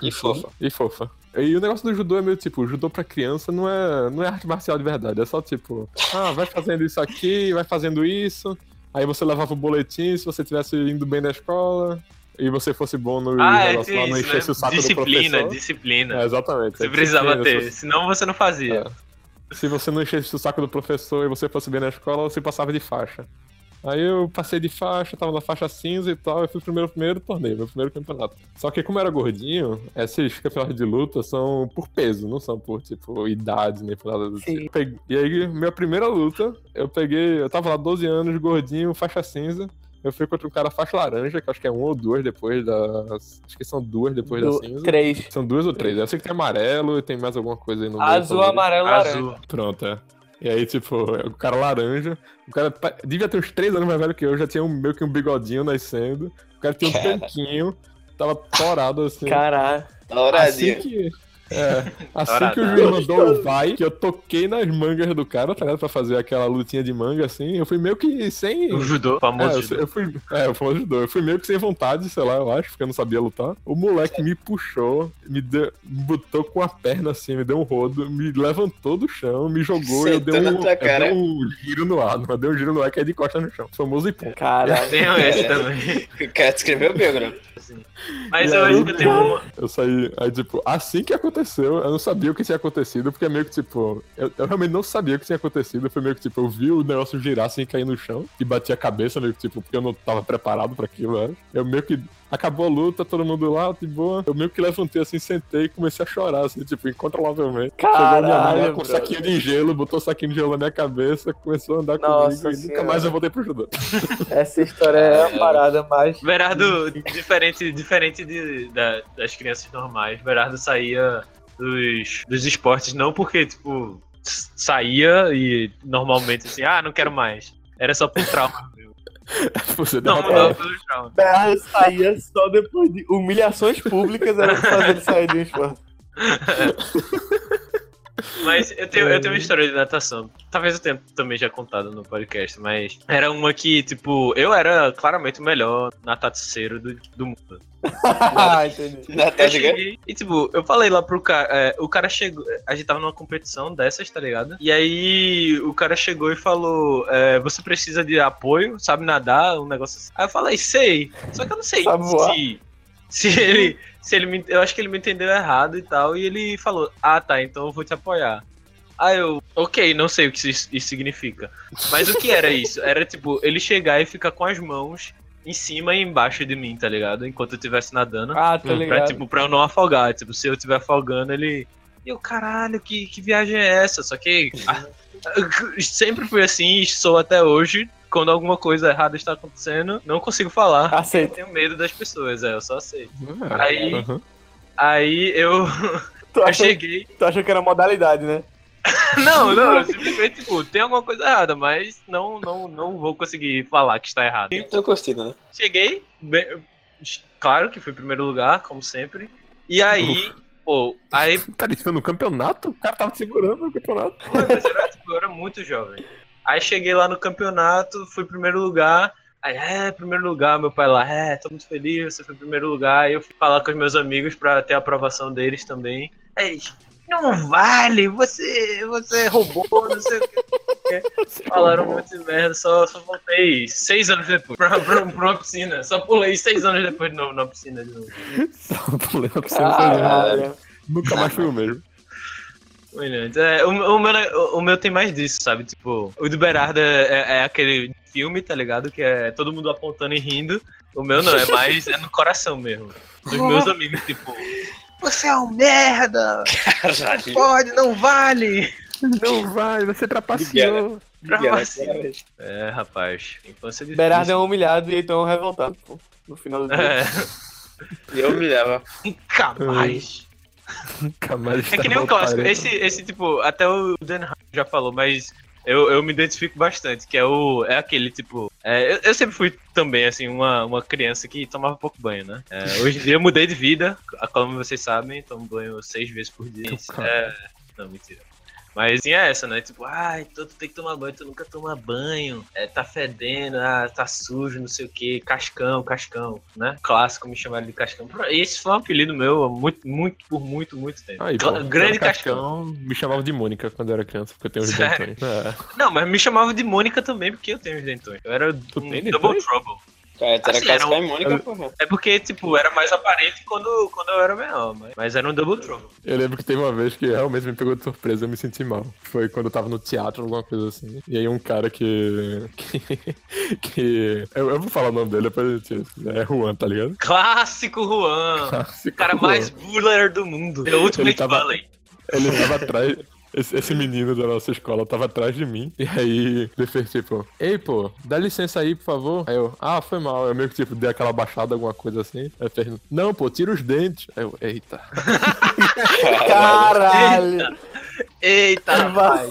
E fofa. E fofa. E o negócio do judô é meio tipo, judô pra criança não é, não é arte marcial de verdade. É só tipo, ah, vai fazendo isso aqui, vai fazendo isso. Aí você levava o boletim se você tivesse indo bem na escola. E você fosse bom no Ah, é negócio lá, não isso, enchesse né? o saco do Disciplina, professor. disciplina. É, exatamente. Você É precisava disciplina, ter, se senão você não fazia. É. Se você não enchesse o saco do professor e você fosse bem na escola, você passava de faixa. Aí eu passei de faixa, tava na faixa cinza e tal, e fui pro meu primeiro torneio, meu primeiro campeonato. Só que como eu era gordinho, esses campeonatos de luta são por peso, não são por, tipo, idade, nem por nada do Sim. tipo. Peguei- E aí, minha primeira luta, eu peguei, eu tava lá 12 anos, gordinho, faixa cinza. Eu fui contra um cara faixa laranja, que eu acho que é um ou duas depois da. Acho que são duas depois Do, da cinza. três. São duas ou três. Eu sei que tem amarelo e tem mais alguma coisa aí no meio Azul, amarelo, laranja. Azul. Pronto, é. E aí, tipo, o cara laranja, o cara devia ter uns três anos mais velho que eu, já tinha um, meio que um bigodinho nascendo, o cara tinha um Cara. tanquinho, tava torado assim. Caralho. assim que. É, assim que o juiz mandou o vai, que eu toquei nas mangas do cara, tá ligado? Pra fazer aquela lutinha de manga assim, eu fui meio que sem. O judô, É, famoso eu, judô. eu fui, é, o famoso judô. Eu fui meio que sem vontade, sei lá, eu acho, porque eu não sabia lutar. O moleque me puxou, me, deu, me botou com a perna assim, me deu um rodo, me levantou do chão, me jogou e eu Sentou dei um, eu cara. dei um giro no ar. Eu dei um giro no ar que é de costas no chão. Famoso ipom. Caralho. Tem esse também. *laughs* O cara escreveu bem, Bruno. Mas E eu acho que eu tenho uma. Eu saí, aí tipo, assim que aconteceu aconteceu, eu não sabia o que tinha acontecido, porque é meio que tipo. Eu, eu realmente não sabia o que tinha acontecido. Foi meio que tipo, eu vi o negócio girar sem cair no chão e bati a cabeça, meio que tipo, porque eu não tava preparado pra aquilo, né? Eu meio que. Acabou a luta, todo mundo lá, de boa. Eu meio que levantei assim, sentei e comecei a chorar, assim, tipo, incontrolavelmente. Chegou a minha mãe lá Caralho, com um saquinho de gelo, botou o saquinho de gelo na minha cabeça, começou a andar Nossa comigo e nunca Senhora. mais eu voltei pro judô. *laughs* Essa história é a parada mais. Berardo, diferente, diferente de, da- das crianças normais, Berardo saía dos, dos esportes não porque, tipo, saía e normalmente assim, ah, não quero mais. Era só por trauma. *laughs* Você Não, não, pelo trauma. Berardo saía só depois de humilhações públicas era pra fazer ele sair do esporte. *laughs* Mas eu tenho, eu tenho uma história de natação. Talvez eu tenha também já contado no podcast, mas era uma que, tipo, eu era claramente o melhor nataceiro do, do mundo. *laughs* ah, entendi. Eu jogando? cheguei e, tipo, eu falei lá pro cara. é, o cara chegou. A gente tava numa competição dessas, tá ligado? E aí o cara chegou e falou: é, Você precisa de apoio, sabe nadar? Um negócio assim. Aí eu falei: Sei. Só que eu não sei Sabe voar? se. Se ele. Se ele me, eu acho que ele me entendeu errado e tal. E ele falou: Ah, tá, então eu vou te apoiar. Aí eu, ok, não sei o que isso, isso significa. Mas o que era isso? Era tipo, ele chegar e ficar com as mãos em cima e embaixo de mim, tá ligado? Enquanto eu estivesse nadando. Ah, tô Hum, Pra, ligado. tipo, pra eu não afogar. Tipo, se eu estiver afogando, ele. E eu, caralho, que, que viagem é essa? Só que ah, *laughs* sempre fui assim e sou até hoje. Quando alguma coisa errada está acontecendo, não consigo falar. Eu Aceito. tenho medo das pessoas, é, eu só sei. Ah, Aí- aham. Aí eu, *laughs* Tu eu achou, cheguei. tu achou que era modalidade, né? *laughs* Não, não, eu simplesmente, tipo, tem alguma coisa errada, mas não, não, não vou conseguir falar que está errado. Tô curtindo, né? Cheguei, bem- claro que fui em primeiro lugar, como sempre. E aí, pô, aí *laughs* Tá isso no campeonato? O cara tava segurando no campeonato. Mas eu era, tipo, eu era muito jovem. Aí cheguei lá no campeonato, fui primeiro lugar. Aí, é, primeiro lugar, meu pai lá, é, tô muito feliz, você foi primeiro lugar. Aí eu fui falar com os meus amigos pra ter a aprovação deles também. Aí eles, não vale, você, você roubou, não sei o que. Falaram de merda, só, só voltei seis anos depois pra, pra, pra uma piscina. Só pulei seis anos depois de novo na piscina de novo. *laughs* Só pulei na piscina. Caralho. Nunca mais fui o mesmo. Brilhante. É, o, o meu, o meu tem mais disso, sabe? Tipo, o do Berardo é, é- é aquele filme, tá ligado? Que é todo mundo apontando e rindo. O meu não, é mais é no coração mesmo. Dos meus amigos, tipo, você é um merda! Caralho. Pode, não vale! Não vai, você trapaceou. Trapaceou. É, rapaz, infância difícil. Berardo é um humilhado e Heitor é um revoltado, pô. No final do dia. É, Eu me leva. nunca mais. Nunca mais É que nem o clássico. Esse, esse tipo, até o Dan já falou, mas eu, eu me identifico bastante, que é o. É aquele, tipo. é, eu, eu sempre fui também, assim, uma, uma criança que tomava pouco banho, né? É, hoje em dia eu mudei de vida, como vocês sabem, tomo banho seis vezes por dia. *laughs* É, não, mentira. Mas sim, é essa, né? Tipo, ai, tu, tem que tomar banho, tu nunca toma banho, é, tá fedendo, ah, tá sujo, não sei o que, cascão, cascão, né? Clássico me chamaram de cascão. Esse foi um apelido meu muito, muito, por muito, muito tempo. Aí, pô, Grande Cascão cascão. Me chamava de Mônica quando eu era criança, porque eu tenho os dentões. É. Não, mas me chamava de Mônica também, porque eu tenho os dentões. Eu era Tu um Double dentões? Trouble. Cara, era Assim, era casca um- Mônica, porra. É porque, tipo, era mais aparente quando, quando eu era menor, mas, mas era um Double Trouble. Eu lembro que teve uma vez que realmente me pegou de surpresa eu me senti mal. Foi quando eu tava no teatro, alguma coisa assim. E aí um cara que. *laughs* que. que- eu, eu vou falar o nome dele depois a gente. É Juan, tá ligado? Clássico Juan! Clássico O cara Juan. mais buller do mundo. The Ultimate tava- Bully. Ele tava atrás. Esse, esse menino da nossa escola tava atrás de mim. E aí ele fez tipo, ei, pô, dá licença aí, por favor. Aí eu, ah, foi mal. Eu meio que tipo, dei aquela baixada, alguma coisa assim. Aí ele fez, não, pô, tira os dentes. Aí eu, eita. *laughs* Caralho! Eita, rapaz.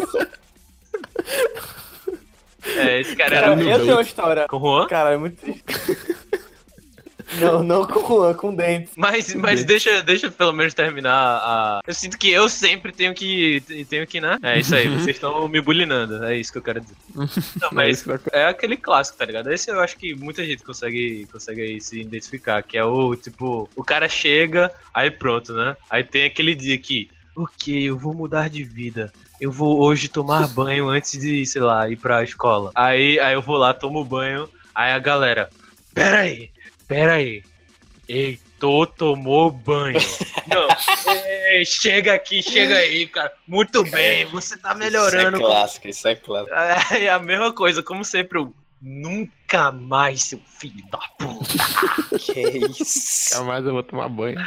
É, esse cara Cara, era eu no tenho uma história. com o Juan. Cara, é muito triste. Não, não com com dentes. Mas, mas deixa, deixa pelo menos terminar a. Eu sinto que eu sempre tenho que. Tenho que, né? É isso aí, vocês estão me bulinando. É isso que eu quero dizer. Não, É mas é aquele clássico, tá ligado? Esse eu acho que muita gente consegue, consegue se identificar, que é o tipo, o cara chega, aí pronto, né? Aí tem aquele dia que, ok, eu vou mudar de vida. Eu vou hoje tomar *laughs* banho antes de, sei lá, ir pra escola. Aí, aí eu vou lá, tomo banho, aí a galera, pera aí, pera aí. Ei, Tô tomou banho. *laughs* Não, é, chega aqui, chega aí, cara. Muito bem, você tá melhorando. Isso é clássico, isso é clássico. É a mesma coisa, como sempre, eu, nunca mais, seu filho da puta. *laughs* Que isso? Nunca mais eu vou tomar banho.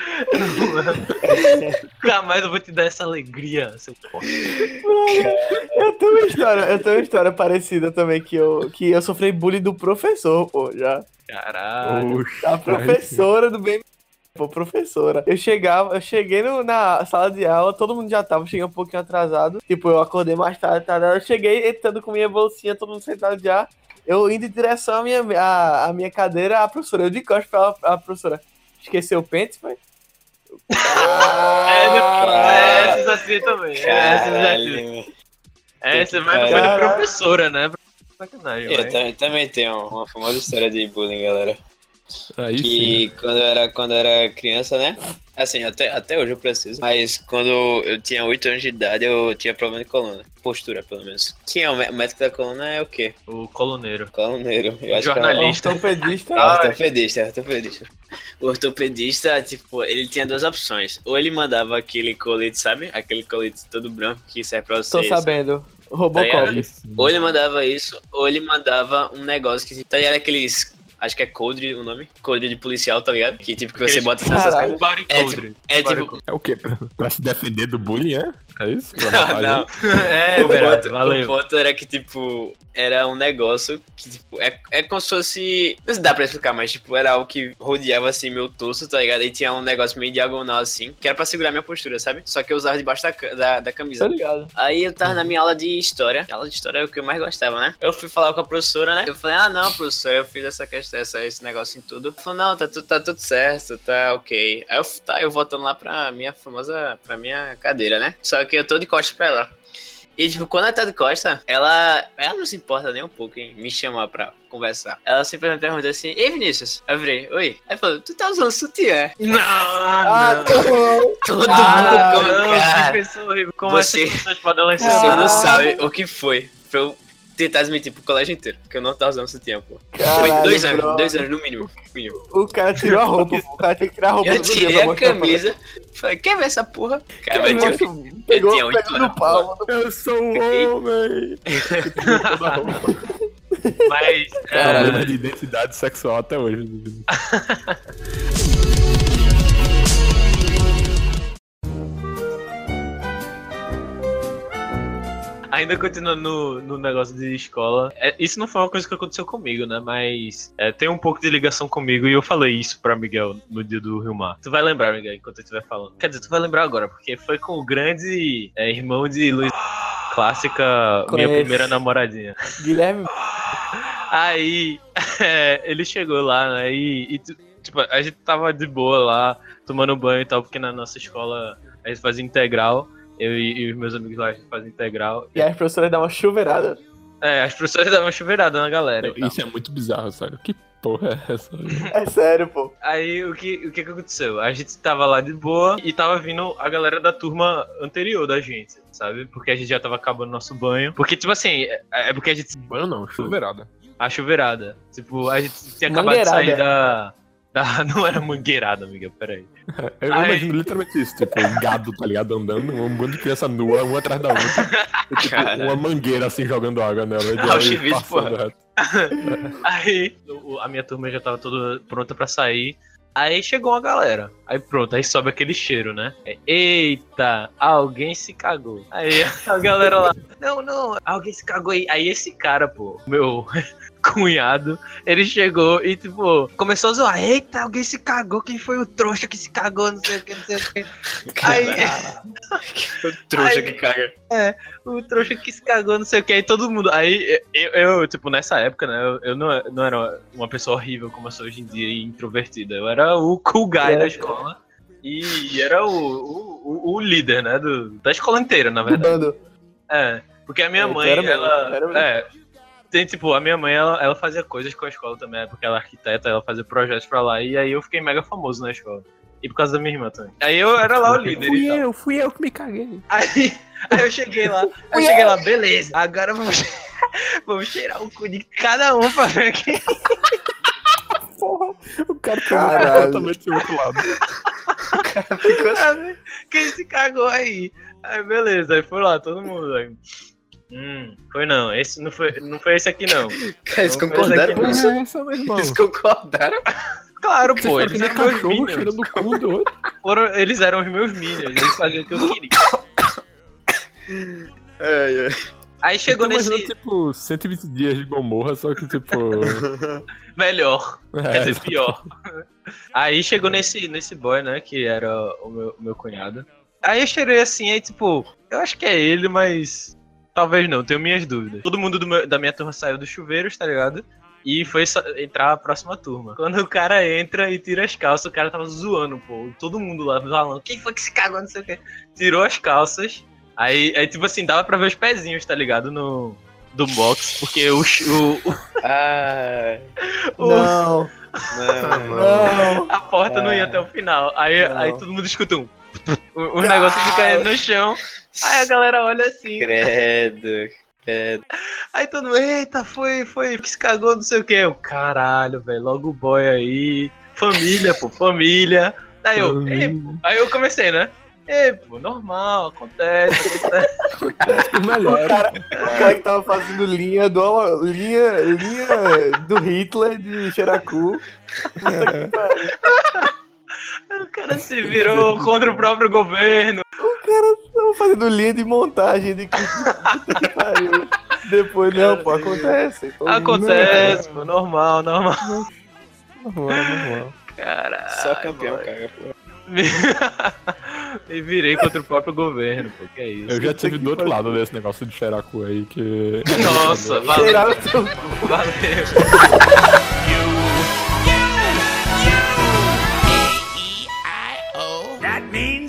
Nunca mais eu vou te dar essa alegria, seu porra. Eu tenho uma história, eu tenho uma história parecida também, que eu, que eu sofri bullying do professor, pô, já. Caralho. A professora do bem. Pô, professora. Eu chegava, eu cheguei no- na sala de aula, todo mundo já tava, cheguei um pouquinho atrasado. Tipo, eu acordei mais tarde, tarde. Eu cheguei entrando com minha bolsinha, todo mundo sentado já. Eu indo em direção à minha, à, à minha cadeira, a professora. Eu de costas pra ela, a professora. Esqueceu o pente, foi? É, essas assim também. É, assim. Caralho. Essa vai foi de professora, né? Sacanagem, Eu também tenho uma famosa história de bullying, galera. Aí sim. Que quando eu era, quando eu era criança, né? Assim, até, até hoje eu preciso. Mas quando eu tinha 8 anos de idade, eu tinha problema de coluna. Postura, pelo menos. Quem é o mé- médico da coluna é o quê? O coloneiro. Coluneiro. Eu acho Jornalista. Ortopedista. É ortopedista, ortopedista. O ortopedista, tipo, ele tinha duas opções. Ou ele mandava aquele colete, sabe? Aquele colete todo branco que serve pra você. Tô sabendo. Robocop. Sim. Ou ele mandava isso, ou ele mandava um negócio que tá ligado? Aqueles. Acho que é coldre o nome. Coldre de policial, tá ligado? Que tipo que você bota essas O body É, codre. É tipo. codre. É o quê? *laughs* Pra se defender do bullying, é? É isso? *laughs* Não? É, *laughs* o, Berardo, ponto, o valeu. ponto era que, tipo, era um negócio que, tipo, é, é como se fosse. Não sei se dá pra explicar, mas, tipo, era algo que rodeava assim meu torso, tá ligado? E tinha um negócio meio diagonal assim, que era pra segurar minha postura, sabe? Só que eu usava debaixo da, da, da camisa. Tá ligado? Aí eu tava na minha aula de história. A aula de história é o que eu mais gostava, né? Eu fui falar com a professora, né? Eu falei, ah, não, professora, eu fiz essa questão, essa, esse negócio em tudo. Ela falou, não, tá, tudo- tá tudo certo, tá ok. Aí eu, tá, eu voltando lá pra minha famosa, pra minha cadeira, né? Só que eu tô de costas pra ela. E, tipo, quando ela tá de costa, ela, ela não se importa nem um pouco em me chamar pra conversar. Ela simplesmente pergunta assim, ei, Vinícius? Aí eu falei, oi. Aí falou, tu tá usando sutiã? Não, Ah, não. não. Todo Ah, mundo, não, cara. que pessoa horrível. Como Você- essas pessoas podem Você não sabe o que foi pra eu tentar desmentir pro colégio inteiro, porque eu não tava usando sutiã, pô. Foi dois anos, bro. dois anos no mínimo. mínimo. O cara tirou a roupa. O cara tem que tirar a roupa Eu tirei a camisa, falei, quer ver essa porra? Cara, ele. eu tinha- Nossa, Pegou, tinha oito anos, pau. mano. Eu sou um homem! *laughs* Mas, Caralho. é, Problema de identidade sexual até hoje. *laughs* ainda continuando no, no negócio de escola, é, isso não foi uma coisa que aconteceu comigo, né? Mas é, tem um pouco de ligação comigo e eu falei isso pra Miguel no dia do Rio Mar. Tu vai lembrar, Miguel, enquanto eu estiver falando. Quer dizer, tu vai lembrar agora, porque foi com o grande é, irmão de Luiz Clássica, minha Conheço. primeira namoradinha. Guilherme, *laughs* Aí *laughs* é, ele chegou lá, né? E, e, tipo, a gente tava de boa lá, tomando banho e tal, porque na nossa escola a gente fazia integral. Eu e, e os meus amigos lá a gente fazia integral. e as professoras dão uma chuveirada. É, as professoras davam uma chuveirada na galera. tal. Isso é muito bizarro, sério. Que porra é essa? É sério, pô. Aí o que, o que que aconteceu? A gente tava lá de boa e tava vindo a galera da turma anterior da gente, sabe? Porque a gente já tava acabando nosso banho. Porque, tipo assim, é, é porque a gente. Banho não, chuveirada. A chuveirada. Tipo, a gente tinha acabado de sair da. Da *laughs* não era mangueirada, amiga, peraí. *laughs* Eu Ai. imagino literalmente isso, tipo, um gado, tá ligado, andando, um bando de criança nua, uma atrás da outra. E, tipo, uma mangueira assim jogando água nela. E Ah, o passando porra. *laughs* Aí a minha turma já tava toda pronta pra sair. Aí chegou uma galera. Aí pronto, aí sobe aquele cheiro, né? É, Eita, alguém se cagou. Aí a galera lá, não, não, alguém se cagou aí. Aí esse cara, pô, meu cunhado, ele chegou e, tipo, começou a zoar. Eita, alguém se cagou. Quem foi o trouxa que se cagou? Não sei o que, não sei o que. Aí, *laughs* O trouxa Ai. que caga. o trouxa que se cagou, não sei o que. Aí todo mundo. Aí eu, eu, tipo, nessa época, né? Eu, eu não, não era uma pessoa horrível como eu sou hoje em dia e introvertida. Eu era o cool guy É. da escola. E era o, o, o- o líder, né? Do, da escola inteira, na verdade. Bando. É. Porque a minha É, mãe, ela. É. Tem, tipo, a minha mãe, ela, ela fazia coisas com a escola também, porque ela é arquiteta, ela fazia projetos pra lá, e aí eu fiquei mega famoso na escola. E por causa da minha irmã também. Aí eu era lá o líder. e Fui tal. eu, fui eu que me caguei. Aí, aí eu cheguei lá, *laughs* eu cheguei lá, beleza. Agora vamos, *laughs* vamos cheirar o cu de cada um pra ver quem. *laughs* Porra. O cara tá completamente do outro lado. Ah, Quem se cagou aí? Aí beleza, aí foi lá, todo mundo. Aí. Hum, foi não, esse não foi, não foi esse aqui não. *laughs* Cara, eles Não, concordaram com isso. É. Eles concordaram. *laughs* Claro, pô, eles eram meus cachorro o cu do outro. *laughs* Foram, eles eram os meus minions, eles faziam o que eu queria. *coughs* Ai, ai. Aí chegou Eu nesse. tipo, 120 dias de Gomorra, só que, tipo... Melhor. Quer é, dizer, pior. Aí chegou nesse, nesse boy, né? Que era o meu, o meu cunhado. Aí eu cheirei assim, aí tipo, eu acho que é ele, mas. Talvez não, tenho minhas dúvidas. Todo mundo do meu- da minha turma saiu dos chuveiros, tá ligado? E foi só- entrar a próxima turma. Quando o cara entra e tira as calças, o cara tava zoando, pô. Todo mundo lá falando, quem foi que se cagou, não sei o quê. Tirou as calças. Aí, aí tipo assim, dava pra ver os pezinhos, tá ligado? No. Do box, porque o, o, Ai, *laughs* o, Não, *laughs* não. não. A porta não ia até o final. Aí, Não. aí todo mundo escuta um. O, o negócio fica no chão. Aí a galera olha assim. Credo. Credo. Aí todo mundo, eita, foi, foi, que se cagou, não sei o que. Eu, caralho, velho, logo o boy aí. Família, pô, família. Aí eu, "Ei, pô." aí eu comecei, né? Ei, pô, normal, acontece. acontece. *laughs* O melhor. O cara, o cara que tava fazendo linha do, linha, linha do Hitler de Xeracu. *laughs* O cara se virou contra o próprio governo. O cara tava fazendo linha de montagem de que *laughs* pariu. Depois, não, pô, acontece. Acontece, pô, normal, normal. Normal, normal. Caralho. Só campeão, mano. cara. pô. *laughs* Me... Virei contra o próprio governo, pô, que é isso. Eu já tive do outro lado desse negócio de xeracu aí, que... Nossa, *laughs* valeu, Cheirar o teu cu. valeu. means